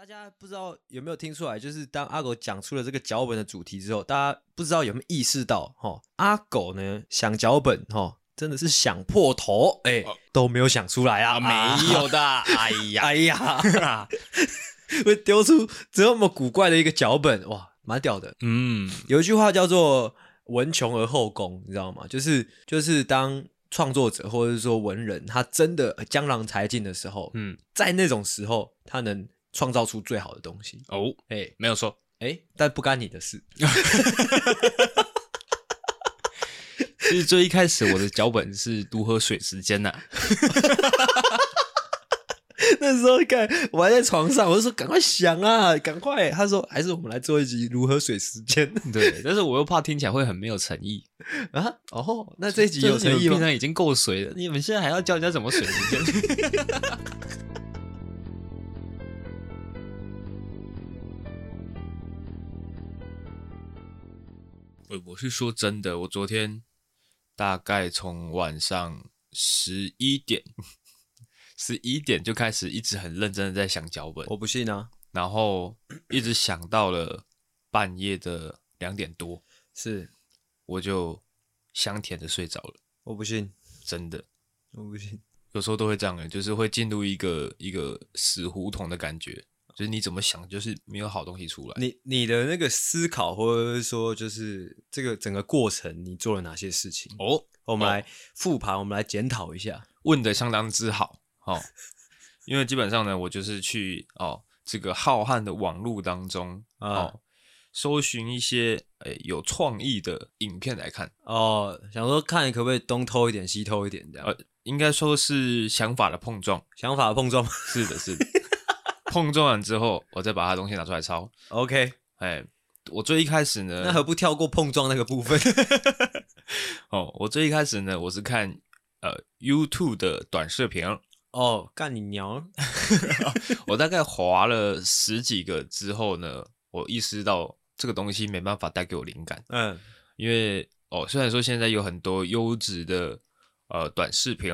大家不知道有没有听出来，就是当阿狗讲出了这个脚本的主题之后，大家不知道有没有意识到，哈，阿狗呢想脚本，哈，真的是想破头，哎、欸，都没有想出来啊，啊没有的，哎呀，哎呀，会丢出这么古怪的一个脚本，哇，蛮屌的。嗯，有一句话叫做“文穷而后工”，你知道吗？就是就是当创作者或者是说文人，他真的江郎才尽的时候，嗯，在那种时候，他能。创造出最好的东西哦，哎、欸，没有错，哎、欸，但不干你的事。其实最一开始我的脚本是如何水时间呐、啊，那时候看我还在床上，我就说赶快想啊，赶快。他说还是我们来做一集如何水时间。对，但是我又怕听起来会很没有诚意啊。哦，那这一集有诚意吗？平常已经够水了，你们现在还要教人家怎么水时间？我我是说真的，我昨天大概从晚上十一点，十一点就开始一直很认真的在想脚本。我不信啊，然后一直想到了半夜的两点多，是，我就香甜的睡着了。我不信，真的，我不信。有时候都会这样的，就是会进入一个一个死胡同的感觉。就是你怎么想，就是没有好东西出来。你你的那个思考，或者是说，就是这个整个过程，你做了哪些事情？哦，我们来复盘，哦、我们来检讨一下。问的相当之好，哦，因为基本上呢，我就是去哦这个浩瀚的网络当中哦，嗯、搜寻一些诶、欸、有创意的影片来看。哦，想说看可不可以东偷一点，西偷一点这样。呃，应该说是想法的碰撞，想法的碰撞。是的，是的。碰撞完之后，我再把他东西拿出来抄。OK，哎，我最一开始呢，那何不跳过碰撞那个部分？哦，我最一开始呢，我是看呃 YouTube 的短视频。哦，干你娘！我大概划了十几个之后呢，我意识到这个东西没办法带给我灵感。嗯，因为哦，虽然说现在有很多优质的呃短视频，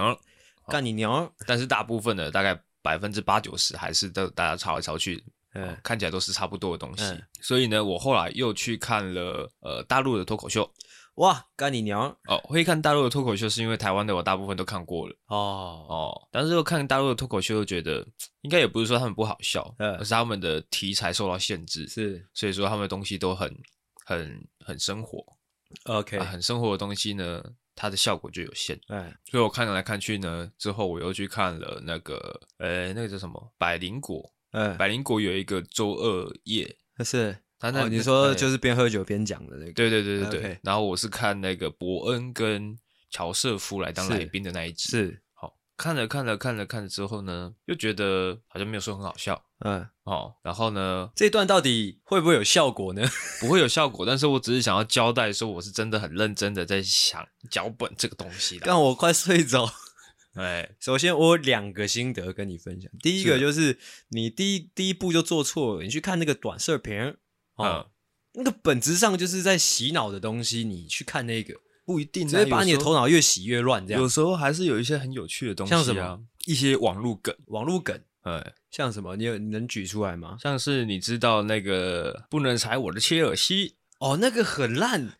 干你娘！但是大部分的大概。百分之八九十还是都大家抄来抄去，嗯、哦，看起来都是差不多的东西。嗯、所以呢，我后来又去看了呃大陆的脱口秀。哇，干你娘！哦，会看大陆的脱口秀是因为台湾的我大部分都看过了。哦哦，但是又看大陆的脱口秀，又觉得应该也不是说他们不好笑，嗯、而是他们的题材受到限制。是，所以说他们的东西都很很很生活。OK，、呃、很生活的东西呢。它的效果就有限，哎，所以我看来看去呢，之后我又去看了那个，呃，那个叫什么？百灵果，嗯，百灵果有一个周二夜，是，他那你说就是边喝酒边讲的那个，对对对对对。然后我是看那个伯恩跟乔瑟夫来当来宾的那一集，是好。看了看了看了看了之后呢，又觉得好像没有说很好笑，嗯，哦，然后呢，这段到底会不会有效果呢？不会有效果，但是我只是想要交代说，我是真的很认真的在想脚本这个东西的。让我快睡着。哎，首先我有两个心得跟你分享，第一个就是你第一第一步就做错了，你去看那个短视频，哦，嗯，那个本质上就是在洗脑的东西，你去看那个。不一定，直接把你的头脑越洗越乱，这样。有时候还是有一些很有趣的东西，啊，像什么一些网络梗，网络梗，哎，像什么？你有你能举出来吗？像是你知道那个不能踩我的切尔西哦，那个很烂，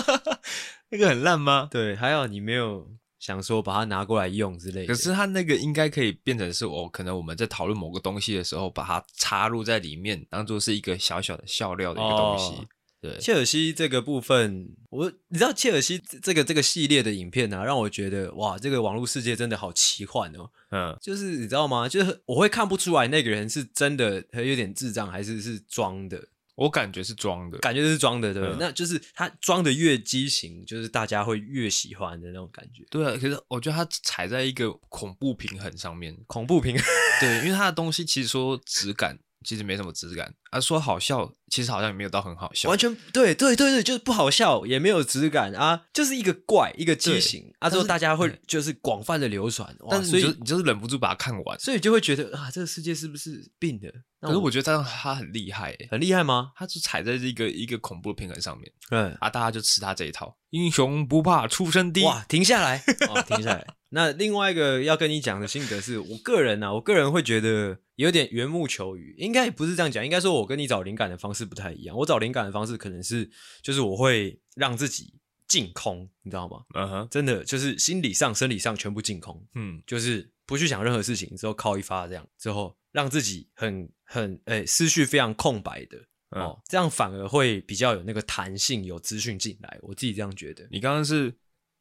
那个很烂吗？对，还有你没有想说把它拿过来用之类的。可是它那个应该可以变成是哦，可能我们在讨论某个东西的时候，把它插入在里面，当做是一个小小的笑料的一个东西。哦对切尔西这个部分，我你知道切尔西这个这个系列的影片呢、啊，让我觉得哇，这个网络世界真的好奇幻哦。嗯，就是你知道吗？就是我会看不出来那个人是真的，他有点智障，还是是装的。我感觉是装的，感觉是装的，对不对？嗯、那就是他装的越畸形，就是大家会越喜欢的那种感觉。对啊，可是我觉得他踩在一个恐怖平衡上面，恐怖平衡。对，因为他的东西其实说质感。其实没什么质感啊，说好笑其实好像也没有到很好笑，完全对对对对，就是不好笑，也没有质感啊，就是一个怪一个畸形啊，之后大家会就是广泛的流传，但是你就你就是忍不住把它看完，所以就会觉得啊，这个世界是不是病的？可是我觉得他他很厉害，很厉害吗？他就踩在这个一个恐怖的平衡上面，嗯啊，大家就吃他这一套，英雄不怕出身低，哇，停下来，哦，停下来。那另外一个要跟你讲的心得是，我个人呢、啊，我个人会觉得有点缘木求鱼，应该也不是这样讲，应该说我跟你找灵感的方式不太一样。我找灵感的方式可能是，就是我会让自己净空，你知道吗？嗯哼，真的就是心理上、生理上全部净空，嗯，就是不去想任何事情，之后靠一发这样，之后让自己很很诶、欸、思绪非常空白的、嗯、哦，这样反而会比较有那个弹性，有资讯进来，我自己这样觉得。你刚刚是。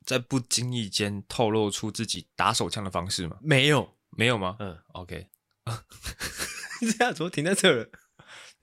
在不经意间透露出自己打手枪的方式吗？没有，没有吗？嗯，OK。这样怎么停在这儿了？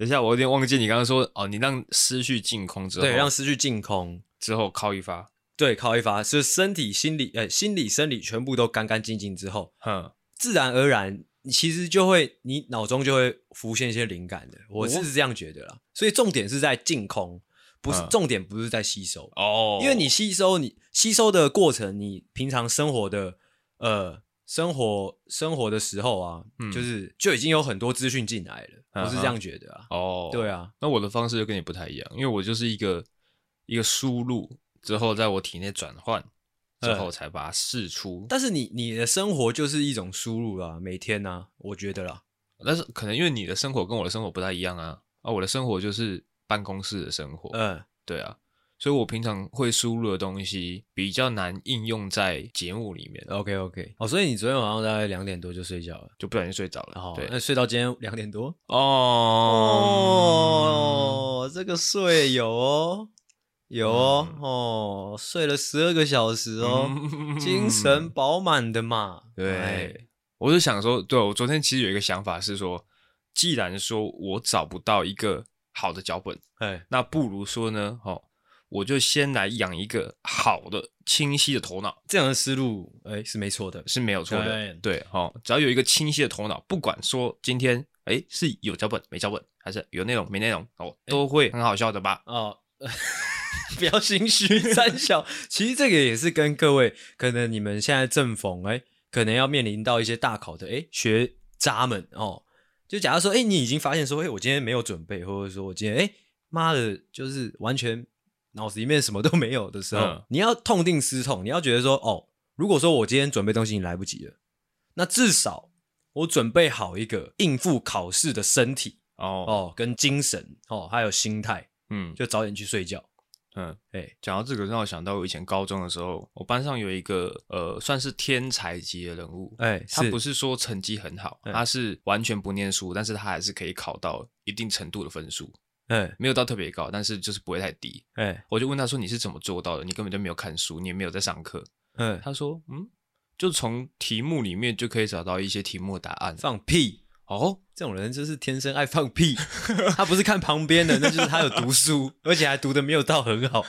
等一下，我有点忘记你刚刚说哦，你让思绪净空之后，对，让思绪净空。之后靠一发，对，靠一发，是身体、心理，呃，心理、生理全部都干干净净之后，哼，自然而然，你其实就会，你脑中就会浮现一些灵感的。我是这样觉得啦，所以重点是在净空。不是重点，不是在吸收。哦，因为你吸收，你吸收的过程，你平常生活的呃生活生活的时候啊，嗯、就是就已经有很多资讯进来了，我是这样觉得啊。哦，对啊，那我的方式就跟你不太一样，因为我就是一个一个输入之后，在我体内转换之后才把它释出。但是你你的生活就是一种输入啊，每天啊，我觉得啦。但是可能因为你的生活跟我的生活不太一样啊，啊，我的生活就是。办公室的生活，嗯，对啊，所以我平常会输入的东西比较难应用在节目里面。OK OK，哦，所以你昨天晚上大概两点多就睡觉了，就不小心睡着了。哦，对，那睡到今天两点多？哦，哦，这个睡有哦，有哦，嗯、哦，睡了十二个小时哦，嗯、精神饱满的嘛。对，哎、我就想说，对，我昨天其实有一个想法是说，既然说我找不到一个。好的脚本，哎，那不如说呢，哦，我就先来养一个好的、清晰的头脑，这样的思路，哎，是没错的，是没有错的，对，对，哦，只要有一个清晰的头脑，不管说今天，哎，是有脚本没脚本，还是有内容没内容，哦，都会很好笑的吧？哦，不要心虚，三小，其实这个也是跟各位，可能你们现在正逢，哎，可能要面临到一些大考的，哎，学渣们，哦。就假如说，哎、欸，你已经发现说，哎、欸，我今天没有准备，或者说我今天，哎、欸，妈的，就是完全脑子里面什么都没有的时候，嗯、你要痛定思痛，你要觉得说，哦，如果说我今天准备东西你来不及了，那至少我准备好一个应付考试的身体哦哦，跟精神哦，还有心态，嗯，就早点去睡觉。嗯，哎、欸，讲到这个，让我想到我以前高中的时候，我班上有一个呃，算是天才级的人物。哎、欸，他不是说成绩很好，欸、他是完全不念书，但是他还是可以考到一定程度的分数。哎、欸，没有到特别高，但是就是不会太低。哎、欸，我就问他说：“你是怎么做到的？你根本就没有看书，你也没有在上课。”嗯，他说：“嗯，就从题目里面就可以找到一些题目的答案。”放屁！哦，这种人就是天生爱放屁。他不是看旁边的，那就是他有读书，而且还读的没有到很好。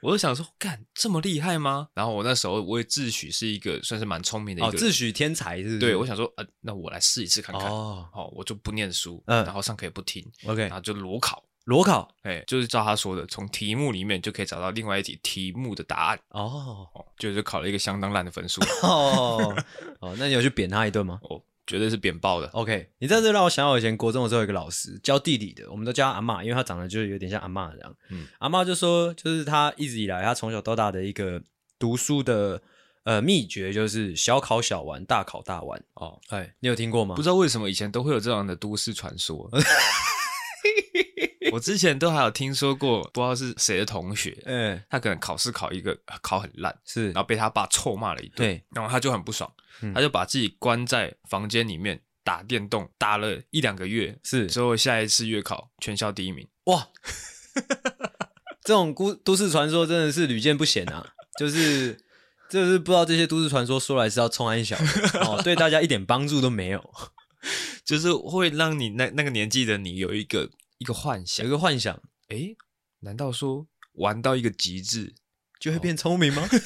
我就想说，干这么厉害吗？然后我那时候我也自诩是一个算是蛮聪明的一个，哦、自诩天才是不是？对，我想说，呃，那我来试一次看看。哦，好，我就不念书，嗯，然后上课也不听，OK，然后就裸考，裸考，哎，就是照他说的，从题目里面就可以找到另外一题题目的答案。哦，就是考了一个相当烂的分数。哦，哦，那你有去扁他一顿吗？哦。绝对是扁爆的。OK，你在这让我想到以前国中的时候有一个老师教地理的，我们都叫他阿嬷，因为他长得就是有点像阿嬷这样。嗯，阿嬷就说，就是他一直以来他从小到大的一个读书的呃秘诀，就是小考小玩，大考大玩。哦，哎，你有听过吗？不知道为什么以前都会有这样的都市传说。我之前都还有听说过，不知道是谁的同学，嗯，他可能考试考一个考很烂，是，然后被他爸臭骂了一顿，对，然后他就很不爽，嗯、他就把自己关在房间里面打电动，打了一两个月，是，之后下一次月考全校第一名，哇，这种都都市传说真的是屡见不鲜啊，就是就是不知道这些都市传说说来是要冲安小的哦，对大家一点帮助都没有，就是会让你那那个年纪的你有一个。一个幻想，有一个幻想，诶，难道说玩到一个极致就会变聪明吗？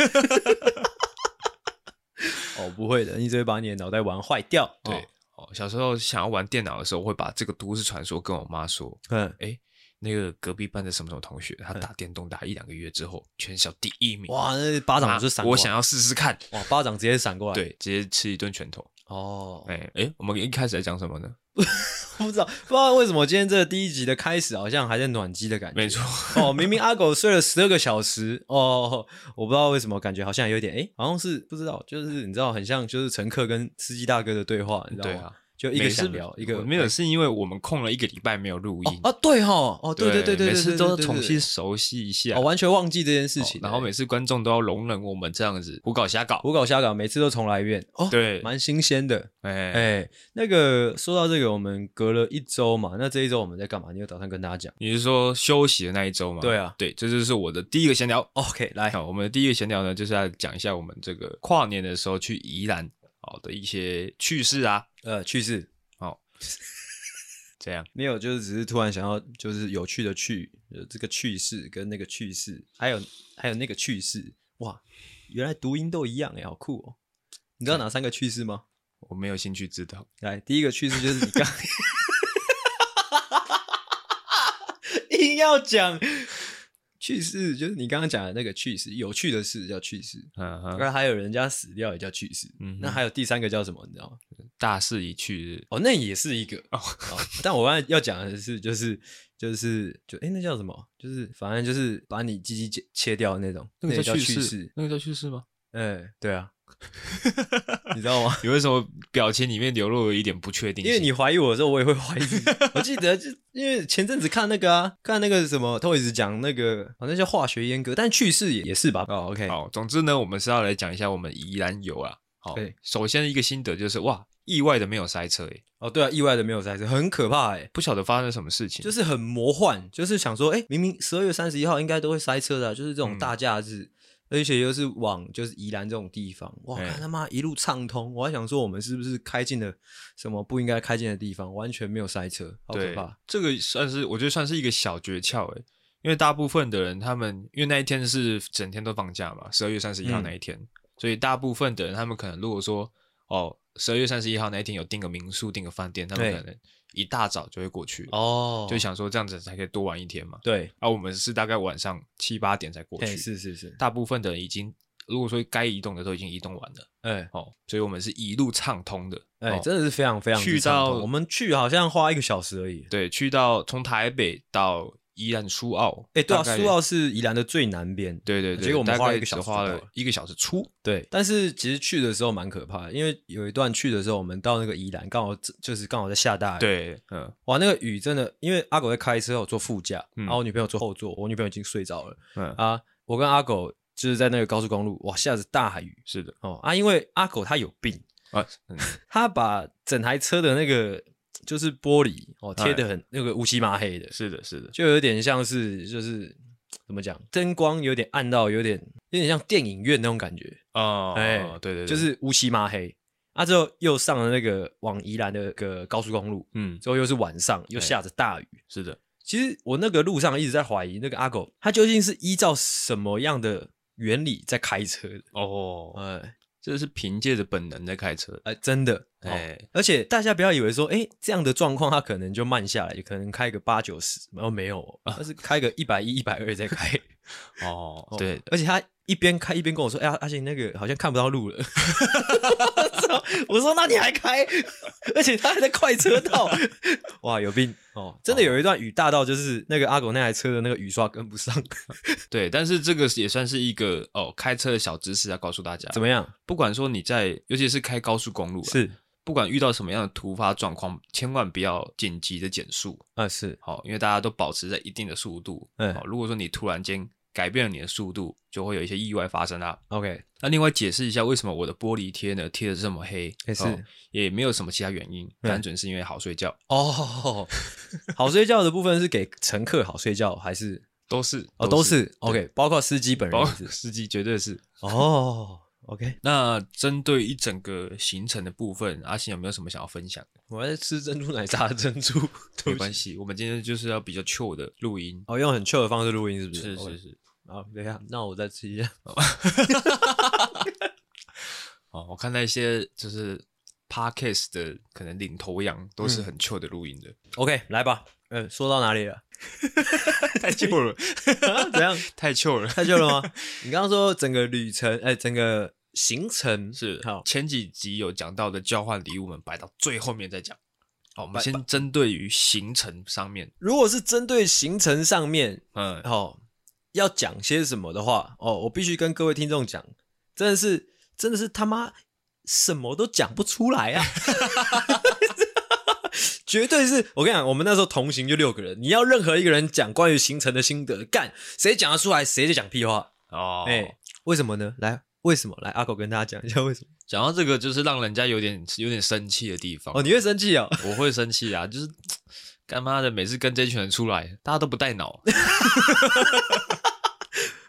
哦，不会的，你只会把你的脑袋玩坏掉。对，哦，小时候想要玩电脑的时候，我会把这个都市传说跟我妈说。嗯，诶，那个隔壁班的什么什么同学，他打电动打一两个月之后，全校第一名。哇，那巴掌就闪过来。我想要试试看。哇，巴掌直接闪过来。对，直接吃一顿拳头。哦，哎哎，我们一开始在讲什么呢？不知道，不知道为什么今天这第一集的开始好像还在暖机的感觉。没错。哦，明明阿狗睡了十二个小时。哦，我不知道为什么感觉好像有点，哎，好像是不知道，就是你知道，很像就是乘客跟司机大哥的对话，你知道吗？对啊。就一个想聊一个没有，是因为我们空了一个礼拜没有录音啊，对哈，哦，对对对对，每次都重新熟悉一下，我完全忘记这件事情，然后每次观众都要容忍我们这样子胡搞瞎搞，胡搞瞎搞，每次都重来一遍，哦，对，蛮新鲜的，哎哎，那个说到这个，我们隔了一周嘛，那这一周我们在干嘛？你有打算跟大家讲？你是说休息的那一周吗？对啊，对，这就是我的第一个闲聊，OK，来，好，我们的第一个闲聊呢，就是要讲一下我们这个跨年的时候去宜兰好的一些趣事啊，呃，趣事。好 这样没有，就是只是突然想要，就是有趣的趣，这个趣事跟那个趣事，还有还有那个趣事，哇，原来读音都一样哎，好酷哦！你知道哪三个趣事吗？我没有兴趣知道。来，第一个趣事就是你刚 硬要讲。趣事就是你刚刚讲的那个趣事，有趣的事叫趣事。嗯哼，那还有人家死掉也叫趣事。嗯哼，那还有第三个叫什么？你知道吗？大势已去哦，那也是一个哦。但我刚才要讲的是，就是就是就哎、欸，那叫什么？就是反正就是把你鸡鸡切掉的那种，那个叫趣事。那个叫趣事吗？哎、欸，对啊。你知道吗？你为什么表情里面流露了一点不确定性？因为你怀疑我的时候，我也会怀疑。我记得就因为前阵子看那个啊，看那个什么他一直讲那个，好像叫化学阉割，但去世也也是吧？哦，OK，好，总之呢，我们是要来讲一下我们宜兰游啊。好，对首先一个心得就是哇，意外的没有塞车诶。哦，对啊，意外的没有塞车，很可怕诶。不晓得发生什么事情，就是很魔幻，就是想说，哎，明明十二月三十一号应该都会塞车的，就是这种大假日。嗯而且又是往就是宜兰这种地方，哇，看他妈一路畅通，我还想说我们是不是开进了什么不应该开进的地方，完全没有塞车，好可怕。这个算是我觉得算是一个小诀窍诶，因为大部分的人他们因为那一天是整天都放假嘛，十二月三十一号那一天，嗯、所以大部分的人他们可能如果说哦，十二月三十一号那一天有订个民宿、订个饭店，他们可能。一大早就会过去哦，就想说这样子才可以多玩一天嘛。对，而、啊、我们是大概晚上七八点才过去。是是是，大部分的人已经，如果说该移动的都已经移动完了。哎、欸，哦，所以我们是一路畅通的。哎、欸，真的是非常非常去到我们去好像花一个小时而已。对，去到从台北到。宜兰苏澳，哎，对啊，苏澳是宜兰的最南边。对对对，结果我们花了一个小时，花了一个小时出。对，但是其实去的时候蛮可怕的，因为有一段去的时候，我们到那个宜兰，刚好就是刚好在下大雨。对，嗯，哇，那个雨真的，因为阿狗在开车，我坐副驾，然后我女朋友坐后座，我女朋友已经睡着了。嗯啊，我跟阿狗就是在那个高速公路，哇，下着大雨。是的，哦啊，因为阿狗他有病啊，他把整台车的那个。就是玻璃哦，贴的很那个乌漆麻黑的，是的，是的，就有点像是就是怎么讲，灯光有点暗到有点有点像电影院那种感觉哦，哎，对对，就是乌漆麻黑。啊，之后又上了那个往宜兰的个高速公路，嗯，之后又是晚上，又下着大雨，是的。其实我那个路上一直在怀疑那个阿狗，他究竟是依照什么样的原理在开车的哦，哎。这是凭借着本能在开车，哎，真的，哎，而且大家不要以为说，哎，这样的状况他可能就慢下来，也可能开个八九十，然后没有，他是开个一百一、一百二在开，哦，对，而且他。一边开一边跟我说：“哎呀，阿信那个好像看不到路了。”我说：“那你还开？而且他还在快车道，哇，有病哦！真的有一段雨大到就是那个阿狗那台车的那个雨刷跟不上。对，但是这个也算是一个哦开车的小知识要告诉大家。怎么样？不管说你在，尤其是开高速公路，是不管遇到什么样的突发状况，千万不要紧急的减速啊！是好，因为大家都保持在一定的速度。嗯，好，如果说你突然间。改变了你的速度，就会有一些意外发生啊。OK，那另外解释一下，为什么我的玻璃贴呢贴的这么黑？也是、哦，也没有什么其他原因，嗯、单纯是因为好睡觉。哦，好睡觉的部分是给乘客好睡觉，还是都是？哦，都是。OK，包括司机本人，司机绝对是。哦，OK。那针对一整个行程的部分，阿信有没有什么想要分享的？我还在吃珍珠奶茶的珍珠，没关系，我们今天就是要比较 chill 的录音。哦，用很 chill 的方式录音，是不是？是是是。好，等一下，那我再吃一下。哦，我看那些就是 Podcast 的可能领头羊都是很糗的录音的。嗯、OK，来吧。嗯，说到哪里了？太糗了，怎样？太糗了，太糗了吗？你刚刚说整个旅程，哎、欸，整个行程是好。前几集有讲到的交换礼物，我们摆到最后面再讲。好，我们先针对于行程上面。如果是针对行程上面，嗯，好，要讲些什么的话，哦，我必须跟各位听众讲，真的是，真的是他妈什么都讲不出来啊！绝对是我跟你讲，我们那时候同行就六个人，你要任何一个人讲关于行程的心得，干谁讲得出来，谁就讲屁话哦。哎、欸，为什么呢？来，为什么？来，阿狗跟大家讲一下为什么。讲到这个，就是让人家有点有点生气的地方哦。你会生气啊？我会生气啊！就是干妈的，每次跟这群人出来，大家都不带脑，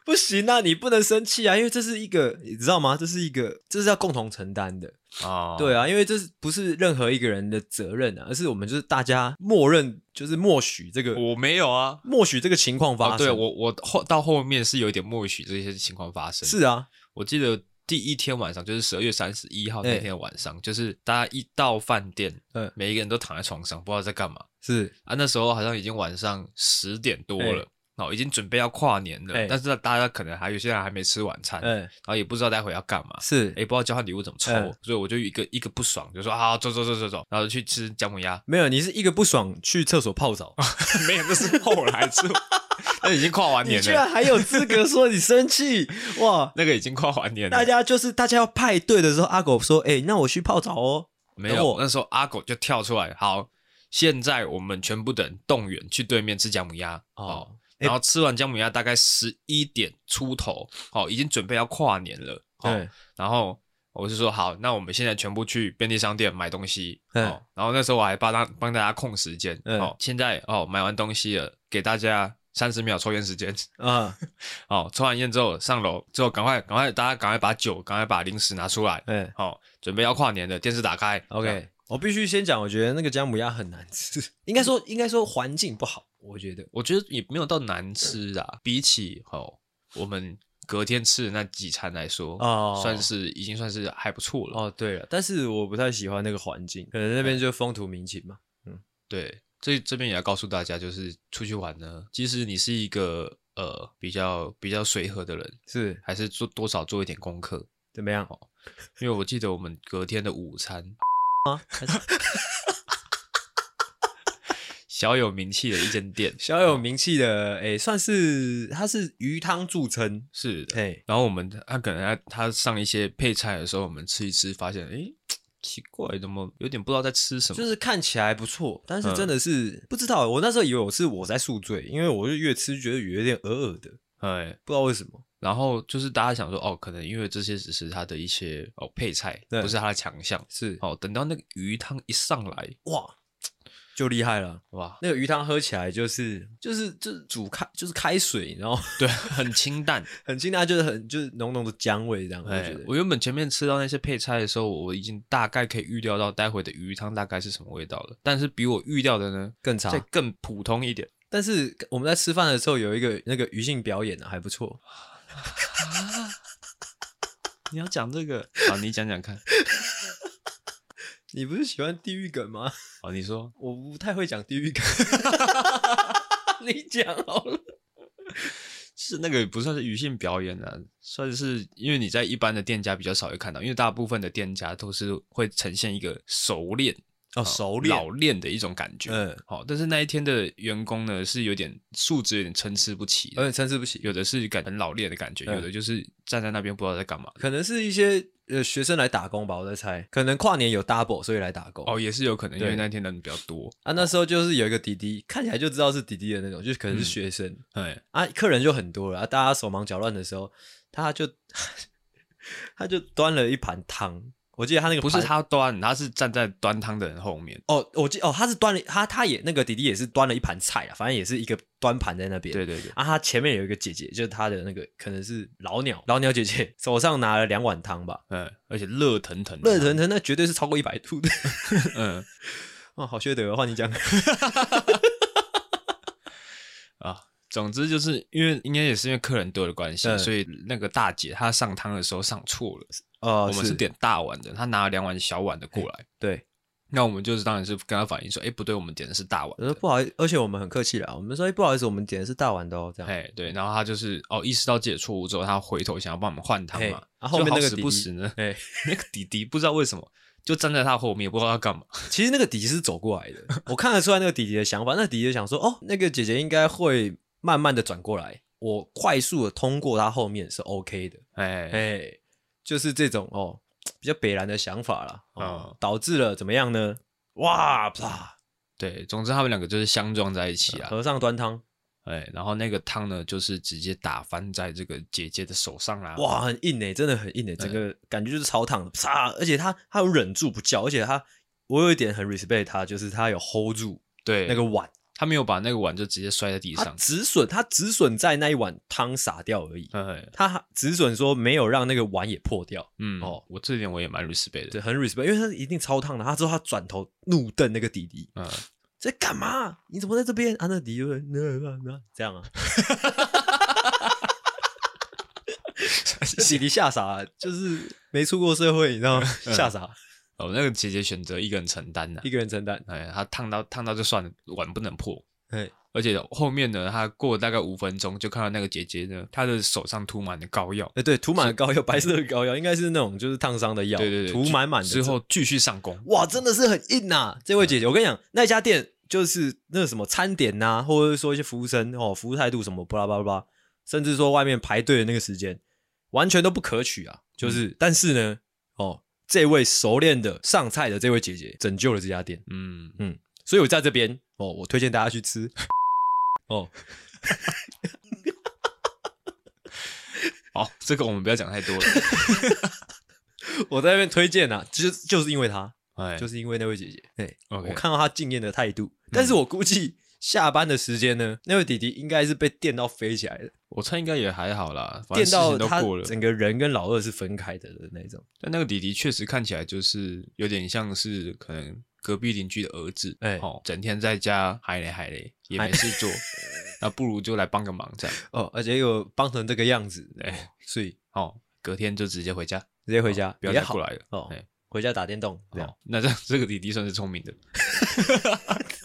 不行啊！你不能生气啊，因为这是一个，你知道吗？这是一个，这是要共同承担的啊。哦、对啊，因为这是不是任何一个人的责任啊？而是我们就是大家默认，就是默许这个。我没有啊，默许这个情况发生。哦、对我，我后到后面是有一点默许这些情况发生。是啊，我记得。第一天晚上就是十二月三十一号那天晚上，欸、就是大家一到饭店，嗯、欸，每一个人都躺在床上，不知道在干嘛。是啊，那时候好像已经晚上十点多了，欸、哦，已经准备要跨年了，欸、但是大家可能还有些人还没吃晚餐，然后也不知道待会要干嘛，是，哎，不知道交换礼物怎么抽，欸、所以我就一个一个不爽，就说啊，走走走走走，然后去吃姜母鸭。没有，你是一个不爽去厕所泡澡，没有，那是后来吃。那已经跨完年了，你居然还有资格说你生气？哇，那个已经跨完年了。大家就是大家要派对的时候，阿狗说：“哎、欸，那我去泡澡哦。”没有，那时候阿狗就跳出来。好，现在我们全部的人动员去对面吃姜母鸭哦。然后吃完姜母鸭大概十一点出头，哦，已经准备要跨年了。哦、对。然后我就说：“好，那我们现在全部去便利商店买东西。嗯”哦。然后那时候我还帮他帮大家控时间。嗯。哦，现在哦买完东西了，给大家。三十秒抽烟时间，嗯，哦，抽完烟之后上楼，之后赶快赶快大家赶快把酒，赶快把零食拿出来，嗯，好，准备要跨年的电视打开，OK，我必须先讲，我觉得那个姜母鸭很难吃，应该说应该说环境不好，我觉得，我觉得也没有到难吃啊，比起哦我们隔天吃的那几餐来说，哦，算是已经算是还不错了，哦，对了，但是我不太喜欢那个环境，可能那边就风土民情嘛，嗯，对。所以这边也要告诉大家，就是出去玩呢，即使你是一个呃比较比较随和的人，是还是做多少做一点功课，怎么样？哦，因为我记得我们隔天的午餐啊，小有名气的一间店，小有名气的，哎、欸，算是它是鱼汤著称，是的，嘿然后我们他可能他他上一些配菜的时候，我们吃一吃，发现哎。欸奇怪，怎么有点不知道在吃什么？就是看起来不错，但是真的是、嗯、不知道。我那时候以为我是我在宿醉，因为我就越吃觉得有点恶恶的，哎，不知道为什么。然后就是大家想说，哦，可能因为这些只是它的一些哦配菜，不是它的强项。是哦，等到那个鱼汤一上来，哇！就厉害了，哇！那个鱼汤喝起来就是就是就是煮开就是开水，然后 对，很清淡，很清淡，就是很就是浓浓的姜味这样。我觉得，我原本前面吃到那些配菜的时候，我已经大概可以预料到待会的鱼汤大概是什么味道了。但是比我预料的呢更差，再更普通一点。但是我们在吃饭的时候有一个那个鱼性表演呢，还不错。你要讲这个？好，你讲讲看。你不是喜欢地狱梗吗？哦，你说 我不太会讲地狱梗，你讲好了。是那个不算是鱼性表演啊，算是因为你在一般的店家比较少会看到，因为大部分的店家都是会呈现一个熟练。哦，熟练老练的一种感觉，嗯，好，但是那一天的员工呢，是有点素质有点参差不齐，有点参差不齐，有的是感觉很老练的感觉，有的就是站在那边不知道在干嘛，可能是一些呃学生来打工吧，我在猜，可能跨年有 double，所以来打工，哦，也是有可能，因为那天人比较多。啊，那时候就是有一个弟弟，看起来就知道是弟弟的那种，就是可能是学生，哎，啊，客人就很多了，啊，大家手忙脚乱的时候，他就 他就端了一盘汤。我记得他那个不是他端，他是站在端汤的人后面。哦，我记哦，他是端了，他他也那个弟弟也是端了一盘菜啊，反正也是一个端盘在那边。对对对。啊，他前面有一个姐姐，就是他的那个可能是老鸟，老鸟姐姐手上拿了两碗汤吧，嗯，而且热腾腾，热腾腾，那绝对是超过一百度的。嗯，哦，好缺德，换你讲。啊，总之就是因为应该也是因为客人多的关系，嗯、所以那个大姐她上汤的时候上错了。呃，我们是点大碗的，他拿了两碗小碗的过来。对，那我们就是当然是跟他反映说，哎，不对，我们点的是大碗。不好意思，而且我们很客气啦，我们说，哎，不好意思，我们点的是大碗的哦，这样。哎，对，然后他就是哦，意识到自己的错误之后，他回头想要帮我们换汤嘛。然后后面那个时不时呢，哎，那个弟弟不知道为什么就站在他后面，不知道要干嘛。其实那个弟弟是走过来的，我看得出来那个弟弟的想法。那弟弟就想说，哦，那个姐姐应该会慢慢的转过来。我快速的通过他后面是 OK 的，哎哎，就是这种哦，比较北然的想法啦，哦，嗯、导致了怎么样呢？哇啪！对，总之他们两个就是相撞在一起啊。和尚端汤，哎，然后那个汤呢，就是直接打翻在这个姐姐的手上啦。哇，很硬诶，真的很硬诶，整个感觉就是超烫的，啪！而且他他有忍住不叫，而且他我有一点很 respect 他，就是他有 hold 住对那个碗。他没有把那个碗就直接摔在地上，止损，他止损在那一碗汤洒掉而已。嗯，他止损说没有让那个碗也破掉。嗯，哦，我这点我也蛮 respect 的，对，很 respect，因为他一定超烫的。他之后他转头怒瞪那个弟弟，嗯，在干嘛？你怎么在这边？啊，那弟弟就那那那这样啊，弟弟吓傻，就是没出过社会，你知道吗？吓傻。哦，那个姐姐选择一个人承担的，一个人承担。哎，她烫到烫到就算了，碗不能破。哎，而且后面呢，她过了大概五分钟，就看到那个姐姐呢，她的手上涂满了膏药。哎，对，涂满了膏药，白色的膏药，应该是那种就是烫伤的药。对对对，涂满满的之后继续上工。哇，真的是很硬呐！这位姐姐，我跟你讲，那家店就是那什么餐点呐，或者是说一些服务生哦，服务态度什么巴拉巴拉巴拉，甚至说外面排队的那个时间，完全都不可取啊。就是，但是呢，哦。这位熟练的上菜的这位姐姐拯救了这家店，嗯嗯，所以我在这边哦，我推荐大家去吃 哦。好，这个我们不要讲太多了。我在那边推荐啊，就是就是因为她，哎，就是因为那位姐姐，哎.我看到她敬业的态度，但是我估计。下班的时间呢？那位弟弟应该是被电到飞起来的。我猜应该也还好啦，电到他整个人跟老二是分开的的那种。但那个弟弟确实看起来就是有点像是可能隔壁邻居的儿子，哎、欸，哦，整天在家嗨嘞嗨嘞，也没事做，那不如就来帮个忙这样。哦，而且又帮成这个样子，哎、欸，所以哦，隔天就直接回家，直接回家，哦、不要再过来了。哦，欸、回家打电动这样。哦、那这这个弟弟算是聪明的。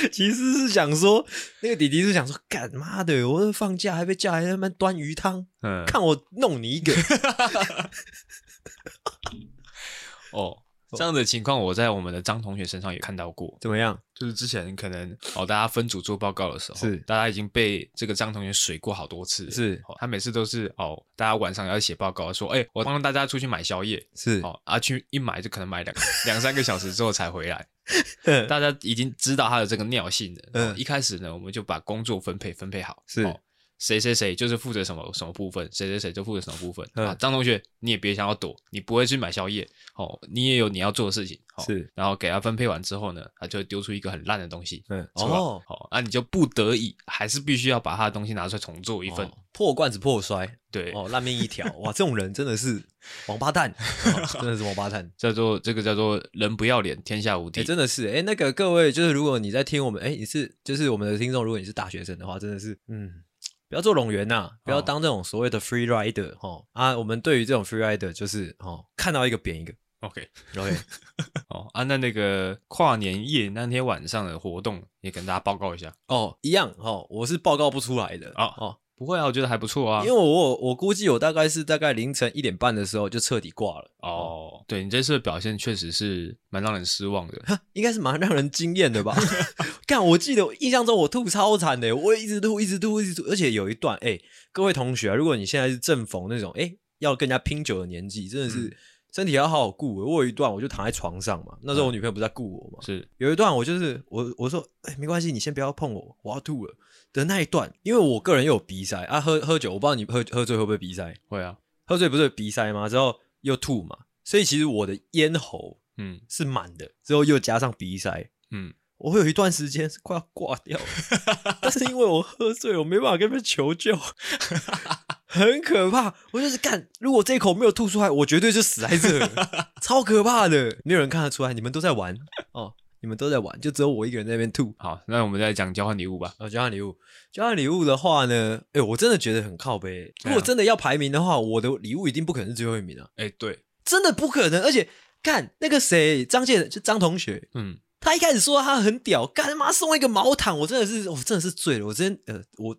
其实是想说，那个弟弟是想说，干妈的，我放假还被叫来那边端鱼汤，嗯，看我弄你一个。哦。这样的情况，我在我们的张同学身上也看到过。怎么样？就是之前可能哦，大家分组做报告的时候，是大家已经被这个张同学水过好多次。是，他每次都是哦，大家晚上要写报告，说，哎，我帮大家出去买宵夜。是，哦，啊，去一买就可能买两 两三个小时之后才回来。大家已经知道他的这个尿性了。嗯，一开始呢，我们就把工作分配分配好。是。谁谁谁就是负责什么什么部分，谁谁谁就负责什么部分啊？张同学，你也别想要躲，你不会去买宵夜哦，你也有你要做的事情，是。然后给他分配完之后呢，他就会丢出一个很烂的东西，嗯，哦，好，那你就不得已还是必须要把他的东西拿出来重做一份，破罐子破摔，对，哦，烂命一条，哇，这种人真的是王八蛋，真的是王八蛋，叫做这个叫做人不要脸，天下无敌，真的是，哎，那个各位就是如果你在听我们，哎，你是就是我们的听众，如果你是大学生的话，真的是，嗯。不要做冗员呐，不要当这种所谓的 free rider 哈、哦、啊！我们对于这种 free rider 就是哦，看到一个扁一个，OK OK，哦啊，那那个跨年夜那天晚上的活动也跟大家报告一下哦，一样哦，我是报告不出来的哦哦。不会啊，我觉得还不错啊。因为我我估计我大概是大概凌晨一点半的时候就彻底挂了。哦，对你这次的表现确实是蛮让人失望的，应该是蛮让人惊艳的吧？看，我记得印象中我吐超惨的，我一直吐，一直吐，一直吐，而且有一段，哎，各位同学啊，如果你现在是正逢那种哎要更加拼酒的年纪，真的是身体要好好顾。我有一段我就躺在床上嘛，那时候我女朋友不是在顾我嘛，是有一段我就是我我说哎没关系，你先不要碰我，我要吐了。的那一段，因为我个人又有鼻塞啊，喝喝酒，我不知道你喝喝醉会不会鼻塞？会啊，喝醉不是鼻塞吗？之后又吐嘛，所以其实我的咽喉嗯是满的，之后又加上鼻塞，嗯，我会有一段时间是快要挂掉了，但是因为我喝醉，我没办法跟别人求救，很可怕。我就是干，如果这一口没有吐出来，我绝对就死在这，超可怕的，没有人看得出来，你们都在玩哦。你们都在玩，就只有我一个人在那边吐。好，那我们再讲交换礼物吧。哦，交换礼物，交换礼物的话呢，哎、欸，我真的觉得很靠背。如果真的要排名的话，我的礼物一定不可能是最后一名啊。哎、欸，对，真的不可能。而且干那个谁，张健就张同学，嗯，他一开始说他很屌，干他妈送一个毛毯，我真的是，我真的是醉了。我真呃，我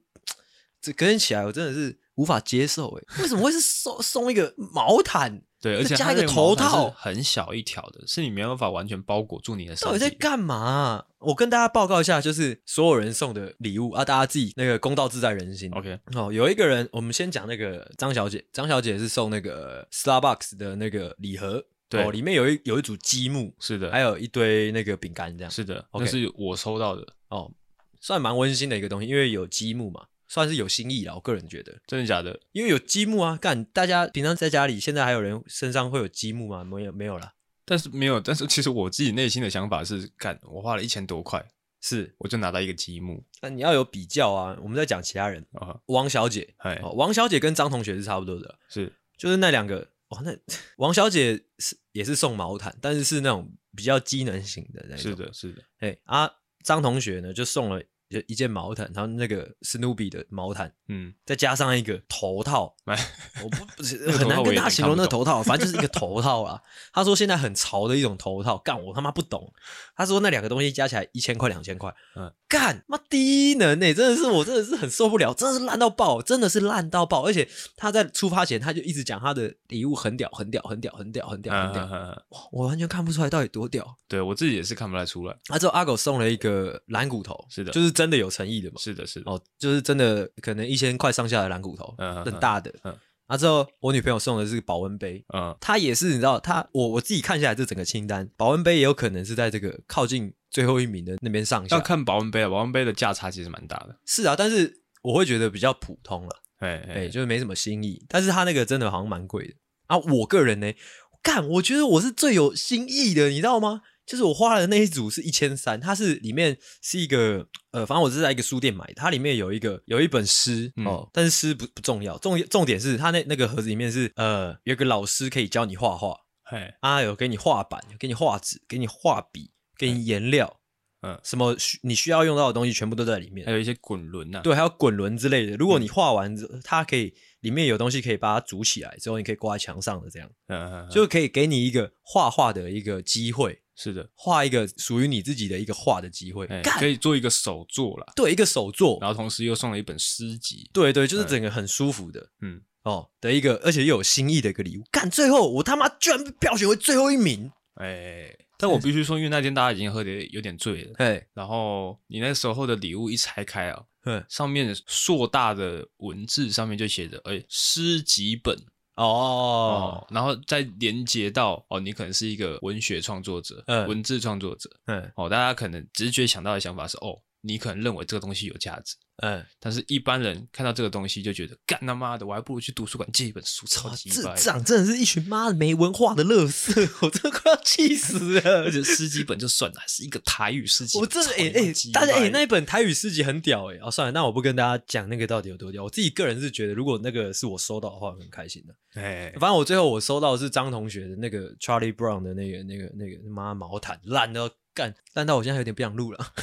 这隔天起来，我真的是无法接受。哎，为什么会是送送一个毛毯？对，而且加一个头套，很小一条的，是你没办法完全包裹住你的身体。到底在干嘛啊？我跟大家报告一下，就是所有人送的礼物啊，大家自己那个公道自在人心。OK，哦，有一个人，我们先讲那个张小姐，张小姐是送那个 Starbucks 的那个礼盒，对，里面有一有一组积木，是的，还有一堆那个饼干，这样是的，那是我收到的哦，算蛮温馨的一个东西，因为有积木嘛。算是有新意了，我个人觉得，真的假的？因为有积木啊，干！大家平常在家里，现在还有人身上会有积木吗？没有，没有了。但是没有，但是其实我自己内心的想法是，干！我花了一千多块，是我就拿到一个积木。那你要有比较啊，我们在讲其他人啊，王小姐，哎，王小姐跟张同学是差不多的，是，就是那两个，哇，那王小姐是也是送毛毯，但是是那种比较机能型的那种，是的，是的，哎啊，张同学呢就送了。就一件毛毯，然后那个史努比的毛毯，嗯，再加上一个头套，我不不是很难跟他形容那个头套，反正就是一个头套啊。他说现在很潮的一种头套，干我他妈不懂。他说那两个东西加起来一千块两千块，嗯，干妈低能呢、欸，真的是我真的是很受不了，真的是烂到爆，真的是烂到爆。而且他在出发前他就一直讲他的礼物很屌很屌很屌很屌很屌很屌，哇，我完全看不出来到底多屌。对我自己也是看不太出来。他之后阿狗送了一个蓝骨头，是的，就是。真的有诚意的嘛？是的，是的，哦，就是真的，可能一千块上下的蓝骨头，嗯，很大的。嗯，啊，之后我女朋友送的是保温杯，嗯，她也是，你知道，她我我自己看下来这整个清单，保温杯也有可能是在这个靠近最后一名的那边上下。要看保温杯了，保温杯的价差其实蛮大的。是啊，但是我会觉得比较普通了，哎哎，就是没什么新意。但是他那个真的好像蛮贵的啊。我个人呢，干，我觉得我是最有新意的，你知道吗？就是我花的那一组是一千三，它是里面是一个呃，反正我是在一个书店买的，它里面有一个有一本诗、嗯、哦，但是诗不不重要，重重点是它那那个盒子里面是呃，有个老师可以教你画画，嘿啊，有给你画板，给你画纸，给你画笔，给你颜料，嗯，什么需你需要用到的东西全部都在里面，还有一些滚轮呐，对，还有滚轮之类的。如果你画完之后，它可以里面有东西可以把它组起来，之后你可以挂在墙上的这样，嗯嗯，就可以给你一个画画的一个机会。是的，画一个属于你自己的一个画的机会，欸、可以做一个手作啦。对，一个手作，然后同时又送了一本诗集。对对，就是整个很舒服的，嗯哦的一个，而且又有新意的一个礼物。干，最后我他妈居然被票选为最后一名！哎、欸，但我必须说，因为那天大家已经喝的有点醉了。对，然后你那时候的礼物一拆开啊，嗯，上面硕大的文字上面就写着，哎、欸，诗集本。哦，哦，然后再连接到哦，你可能是一个文学创作者，嗯，文字创作者，嗯，哦，大家可能直觉想到的想法是，哦，你可能认为这个东西有价值。嗯，但是一般人看到这个东西就觉得，干他妈的，我还不如去图书馆借一本书，超级智障，真的是一群妈的没文化的乐色，我真的快要气死了。而且诗集本就算了，还是一个台语诗集，我真的哎哎，大家哎，那一本台语诗集很屌哎，哦算了，那我不跟大家讲那个到底有多屌，我自己个人是觉得，如果那个是我收到的话，很开心的。哎，反正我最后我收到的是张同学的那个 Charlie Brown 的那个那个那个妈毛毯，烂到干烂到我现在有点不想录了。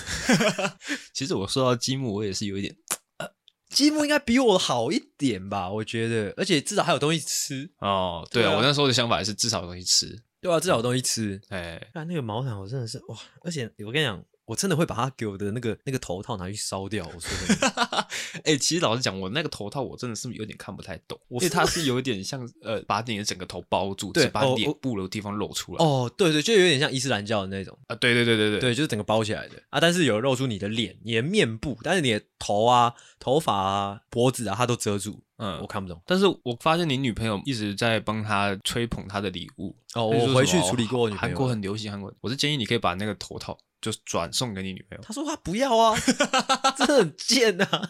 其实我说到积木，我也是有一点。积木应该比我好一点吧，我觉得，而且至少还有东西吃哦。对啊，对啊，我那时候的想法是至少有东西吃，对啊，至少有东西吃。哎，那那个毛毯我真的是哇，而且我跟你讲。我真的会把它给我的那个那个头套拿去烧掉。我说的，哎、欸，其实老实讲，我那个头套我真的是有点看不太懂，因为它是有点像呃，把你的整个头包住，对，把脸部的地方露出来。哦，对对，就有点像伊斯兰教的那种啊，对对对对对，对，就是整个包起来的啊，但是有露出你的脸、你的面部，但是你的头啊、头发啊、脖子啊，它都遮住。嗯，我看不懂。但是我发现你女朋友一直在帮她吹捧她的礼物。哦，我回去处理过。韩国很流行韩国，我是建议你可以把那个头套。就转送给你女朋友。她说他不要啊，真的很贱啊。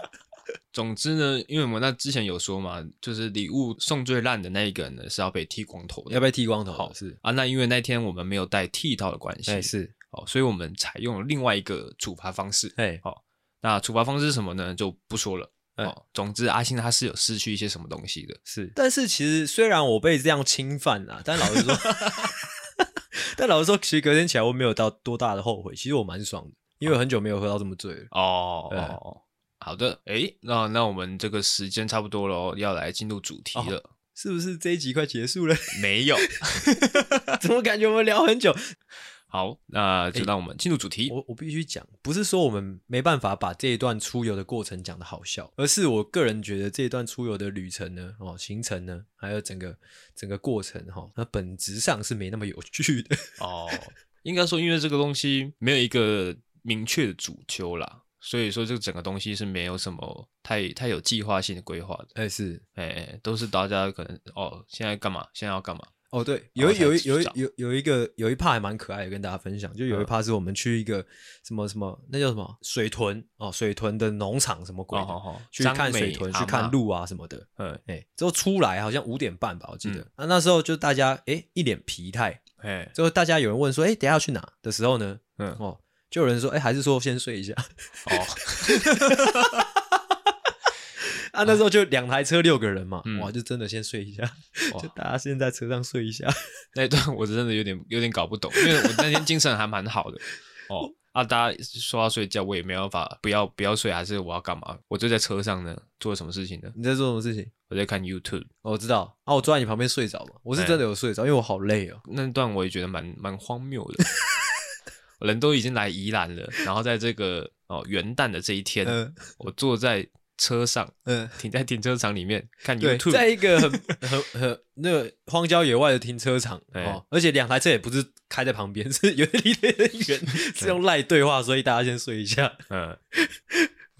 总之呢，因为我们那之前有说嘛，就是礼物送最烂的那一个人呢是要被剃光头的，要被剃光头。好是啊，那因为那天我们没有带剃刀的关系，哎是，好，所以我们采用了另外一个处罚方式。哎，好，那处罚方式是什么呢？就不说了。哦，总之阿星他是有失去一些什么东西的，是。但是其实虽然我被这样侵犯了，但老实说。但老实说，其实隔天起来我没有到多大的后悔，其实我蛮爽的，因为我很久没有喝到这么醉了。哦对哦，好的，诶，那那我们这个时间差不多了，要来进入主题了。哦、是不是这一集快结束了？没有，怎么感觉我们聊很久？好，那就让我们进入主题。欸、我我必须讲，不是说我们没办法把这一段出游的过程讲得好笑，而是我个人觉得这一段出游的旅程呢，哦，行程呢，还有整个整个过程哈，那本质上是没那么有趣的哦。应该说，因为这个东西没有一个明确的主轴啦，所以说这个整个东西是没有什么太太有计划性的规划的。哎、欸，是，哎、欸，都是大家可能哦，现在干嘛？现在要干嘛？哦，对，有有有有有一个有一趴还蛮可爱的，跟大家分享。就有一趴是我们去一个什么什么，那叫什么水豚哦，水豚的农场什么鬼的，哦哦哦、去看水豚，去看鹿啊什么的。嗯，哎，之后出来好像五点半吧，我记得。嗯、啊，那时候就大家哎一脸疲态，哎，之后大家有人问说，哎，等下要去哪的时候呢？嗯，哦，就有人说，哎，还是说先睡一下。哦。啊，那时候就两台车六个人嘛，嗯、哇，就真的先睡一下，哇 就大家先在车上睡一下。那一段我真的有点有点搞不懂，因为我那天精神还蛮好的哦。啊，大家说要睡觉，我也没办法，不要不要睡，还是我要干嘛？我就在车上呢，做了什么事情呢？你在做什么事情？我在看 YouTube。哦，我知道。啊，我坐在你旁边睡着嘛，我是真的有睡着，欸、因为我好累哦。那段我也觉得蛮蛮荒谬的，人都已经来宜兰了，然后在这个哦元旦的这一天，嗯、我坐在。车上，嗯，停在停车场里面看 YouTube，在一个很 很很那个荒郊野外的停车场哦，而且两台车也不是开在旁边，是有点离得很远，是用赖对话，所以大家先睡一下，嗯，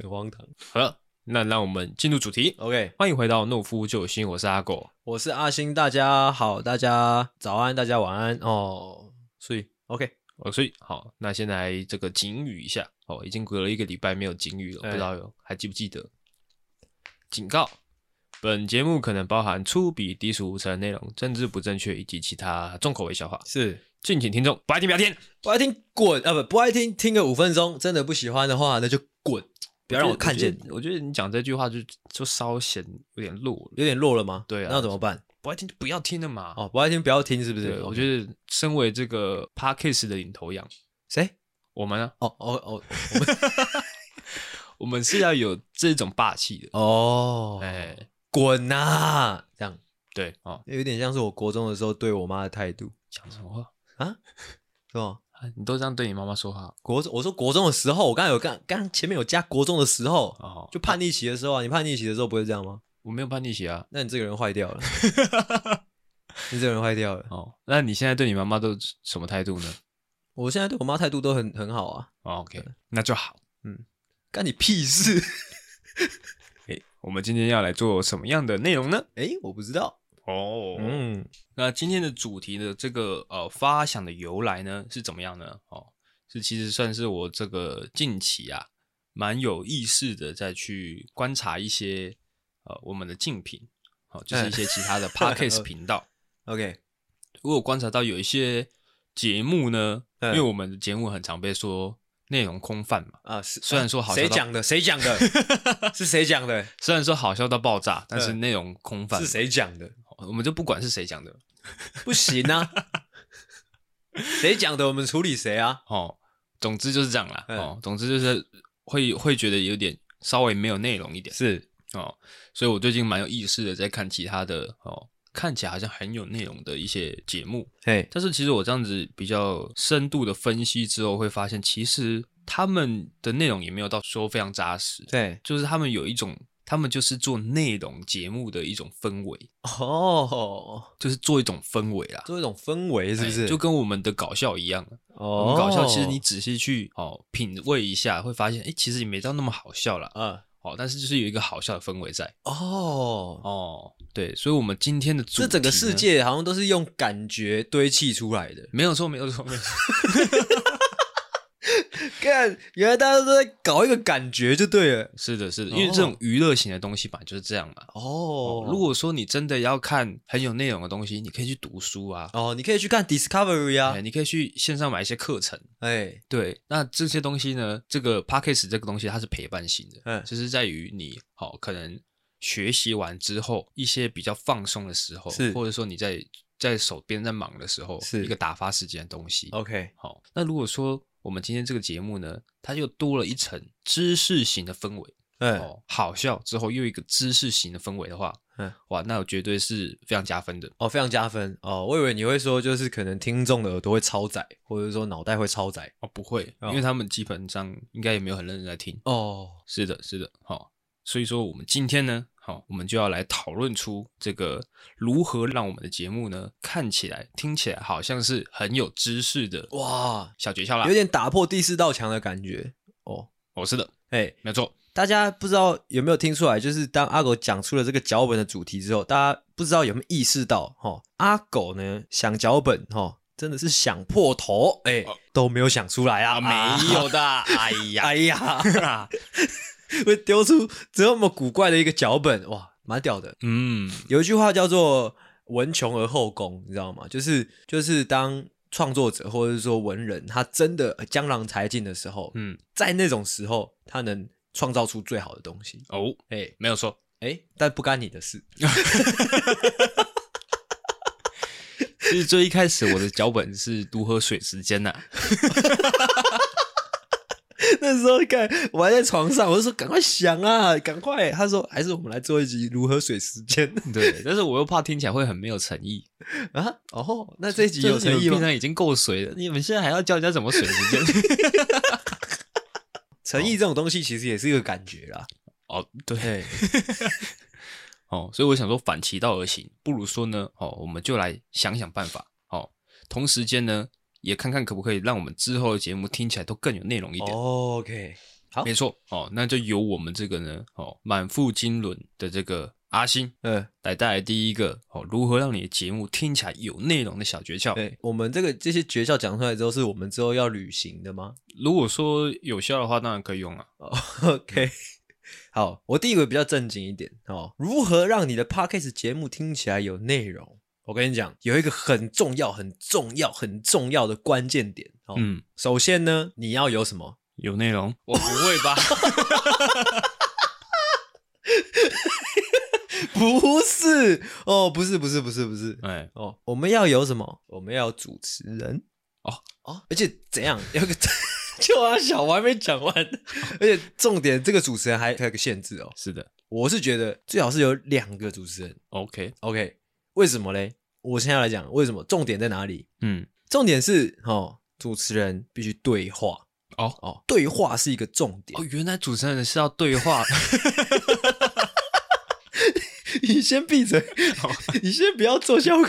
很荒唐。好了，那让我们进入主题，OK，欢迎回到懦夫救星，我是阿狗，我是阿星，大家好，大家早安，大家晚安。哦，所以，OK，我睡，好，那先来这个警语一下，哦，已经隔了一个礼拜没有警语了，不知道有还记不记得？警告：本节目可能包含粗鄙、低俗、无耻的内容、政治不正确以及其他重口味笑话，是敬请听众不爱听不要听，不爱听滚啊！不不爱听听个五分钟，真的不喜欢的话那就滚，不要让我看见。我觉得你讲这句话就就稍显有点弱，有点弱了吗？对啊，那怎么办？不爱听就不要听了嘛。哦，不爱听不要听，是不是？对，我觉得身为这个 Podcast 的领头羊，谁？我们啊？哦哦哦，我们。我们是要有这种霸气的哦，哎，滚呐！这样对哦，有点像是我国中的时候对我妈的态度。讲什么话啊？是吧？你都这样对你妈妈说话？国中，我说国中的时候，我刚才有刚刚前面有加国中的时候哦，就叛逆期的时候啊。你叛逆期的时候不会这样吗？我没有叛逆期啊。那你这个人坏掉了。你这个人坏掉了哦。那你现在对你妈妈都什么态度呢？我现在对我妈态度都很很好啊。OK，那就好。嗯。干你屁事！哎，我们今天要来做什么样的内容呢？哎，我不知道哦。嗯，那今天的主题的这个呃发想的由来呢是怎么样呢？哦，是其实算是我这个近期啊蛮有意识的在去观察一些呃我们的竞品，好、哦，就是一些其他的 Podcast 频道。OK，如果观察到有一些节目呢，因为我们的节目很常被说。内容空泛嘛？啊，是。虽然说好笑，谁讲的？谁讲的？是谁讲的？虽然说好笑到爆炸，但是内容空泛。是谁讲的？我们就不管是谁讲的，不行啊！谁讲的？我们处理谁啊？哦，总之就是这样啦。哦，总之就是会会觉得有点稍微没有内容一点。是哦，所以我最近蛮有意识的在看其他的哦。看起来好像很有内容的一些节目，嘿，但是其实我这样子比较深度的分析之后，会发现其实他们的内容也没有到说非常扎实，对，就是他们有一种，他们就是做内容节目的一种氛围，哦，就是做一种氛围啦，做一种氛围是不是？就跟我们的搞笑一样，哦，我们搞笑其实你仔细去哦品味一下，会发现，哎，其实也没到那么好笑了，嗯。哦，但是就是有一个好笑的氛围在。哦。哦，对，所以，我们今天的主题这整个世界好像都是用感觉堆砌出来的，没有错，没有错，没有错。看，原来大家都在搞一个感觉就对了。是的，是的，因为这种娱乐型的东西吧，就是这样嘛。哦，如果说你真的要看很有内容的东西，你可以去读书啊。哦，你可以去看 Discovery 啊，你可以去线上买一些课程。哎，对，那这些东西呢，这个 p a c k a g e 这个东西它是陪伴型的，嗯，就是在于你好可能学习完之后一些比较放松的时候，是或者说你在在手边在忙的时候，是一个打发时间的东西。OK，好，那如果说我们今天这个节目呢，它又多了一层知识型的氛围，嗯，哦，好笑之后又一个知识型的氛围的话，嗯，哇，那我绝对是非常加分的。哦，非常加分。哦。我以为你会说，就是可能听众的耳朵会超载，或者说脑袋会超载。哦，不会，因为他们基本上应该也没有很认真在听。哦。是的，是的，好，所以说我们今天呢。好，我们就要来讨论出这个如何让我们的节目呢，看起来、听起来好像是很有知识的哇小诀窍啦，有点打破第四道墙的感觉哦。哦，是的，哎、欸，没错。大家不知道有没有听出来，就是当阿狗讲出了这个脚本的主题之后，大家不知道有没有意识到，哈，阿狗呢想脚本，哈，真的是想破头，哎、欸，哦、都没有想出来啊，啊没有的，哎呀，哎呀。会丢出这么古怪的一个脚本，哇，蛮屌的。嗯，有一句话叫做“文穷而后工”，你知道吗？就是就是当创作者或者是说文人，他真的江郎才尽的时候，嗯，在那种时候，他能创造出最好的东西。哦，哎、欸，没有错，哎、欸，但不干你的事。其实最一开始我的脚本是如何水时间呐、啊。那时候看我还在床上，我就说赶快想啊，赶快！他说还是我们来做一集如何水时间。对，但是我又怕听起来会很没有诚意啊。哦，那这一集有诚意吗？平常已经够水了，你们现在还要教人家怎么水时间？诚意这种东西其实也是一个感觉啦。哦，对。哦，所以我想说反其道而行，不如说呢，哦，我们就来想想办法。哦，同时间呢。也看看可不可以让我们之后的节目听起来都更有内容一点。Oh, OK，好，没错哦，那就由我们这个呢，哦，满腹经纶的这个阿星，嗯，来带来第一个哦，如何让你的节目听起来有内容的小诀窍。对，我们这个这些诀窍讲出来之后，是我们之后要履行的吗？如果说有效的话，当然可以用啊。Oh, OK，、嗯、好，我第一个比较正经一点哦，如何让你的 Podcast 节目听起来有内容？我跟你讲，有一个很重要、很重要、很重要的关键点。哦、嗯，首先呢，你要有什么？有内容？我不会吧？不是哦，不是，不是，不是，不是。哎，哦，我们要有什么？我们要有主持人。哦哦，而且怎样？有个 就阿小，我还没讲完。而且重点，这个主持人还还有个限制哦。是的，我是觉得最好是有两个主持人。OK OK，为什么嘞？我现在来讲为什么，重点在哪里？嗯，重点是哦，主持人必须对话哦哦，对话是一个重点哦。原来主持人是要对话 你先闭嘴，哦、你先不要做效果。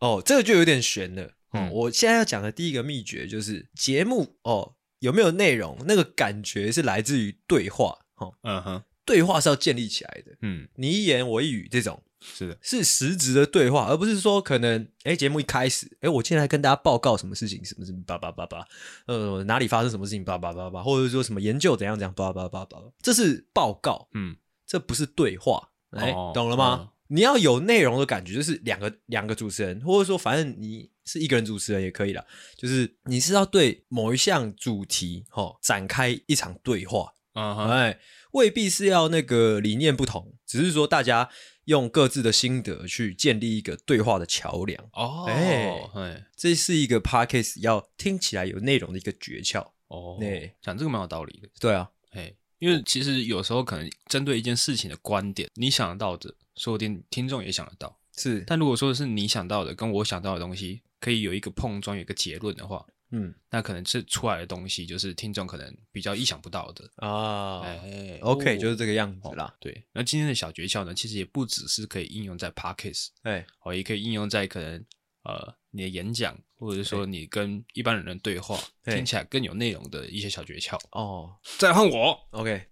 哦，这个就有点悬了。嗯，我现在要讲的第一个秘诀就是节目哦有没有内容，那个感觉是来自于对话。哦，嗯哼。对话是要建立起来的，嗯，你一言我一语这种。是的，是实质的对话，而不是说可能，哎，节目一开始，哎，我现在来跟大家报告什么事情，什么什么叭叭叭叭，呃，哪里发生什么事情，叭叭叭叭，或者说什么研究怎样怎样，叭叭叭叭，这是报告，嗯，这不是对话，哎，懂了吗？你要有内容的感觉，就是两个两个主持人，或者说反正你是一个人主持人也可以啦，就是你是要对某一项主题，哈，展开一场对话，嗯哼，哎。未必是要那个理念不同，只是说大家用各自的心得去建立一个对话的桥梁哦。哎，嘿这是一个 podcast 要听起来有内容的一个诀窍哦。对，讲这个蛮有道理的。对啊，哎，因为其实有时候可能针对一件事情的观点，你想得到的，说不定听众也想得到。是，但如果说是你想到的跟我想到的东西，可以有一个碰撞，有一个结论的话。嗯，那可能是出来的东西，就是听众可能比较意想不到的啊。哎，OK，就是这个样子啦。对，那今天的小诀窍呢，其实也不只是可以应用在 Podcast，哎，哦，也可以应用在可能呃你的演讲，或者是说你跟一般人的对话，听起来更有内容的一些小诀窍。哦，再换我，OK，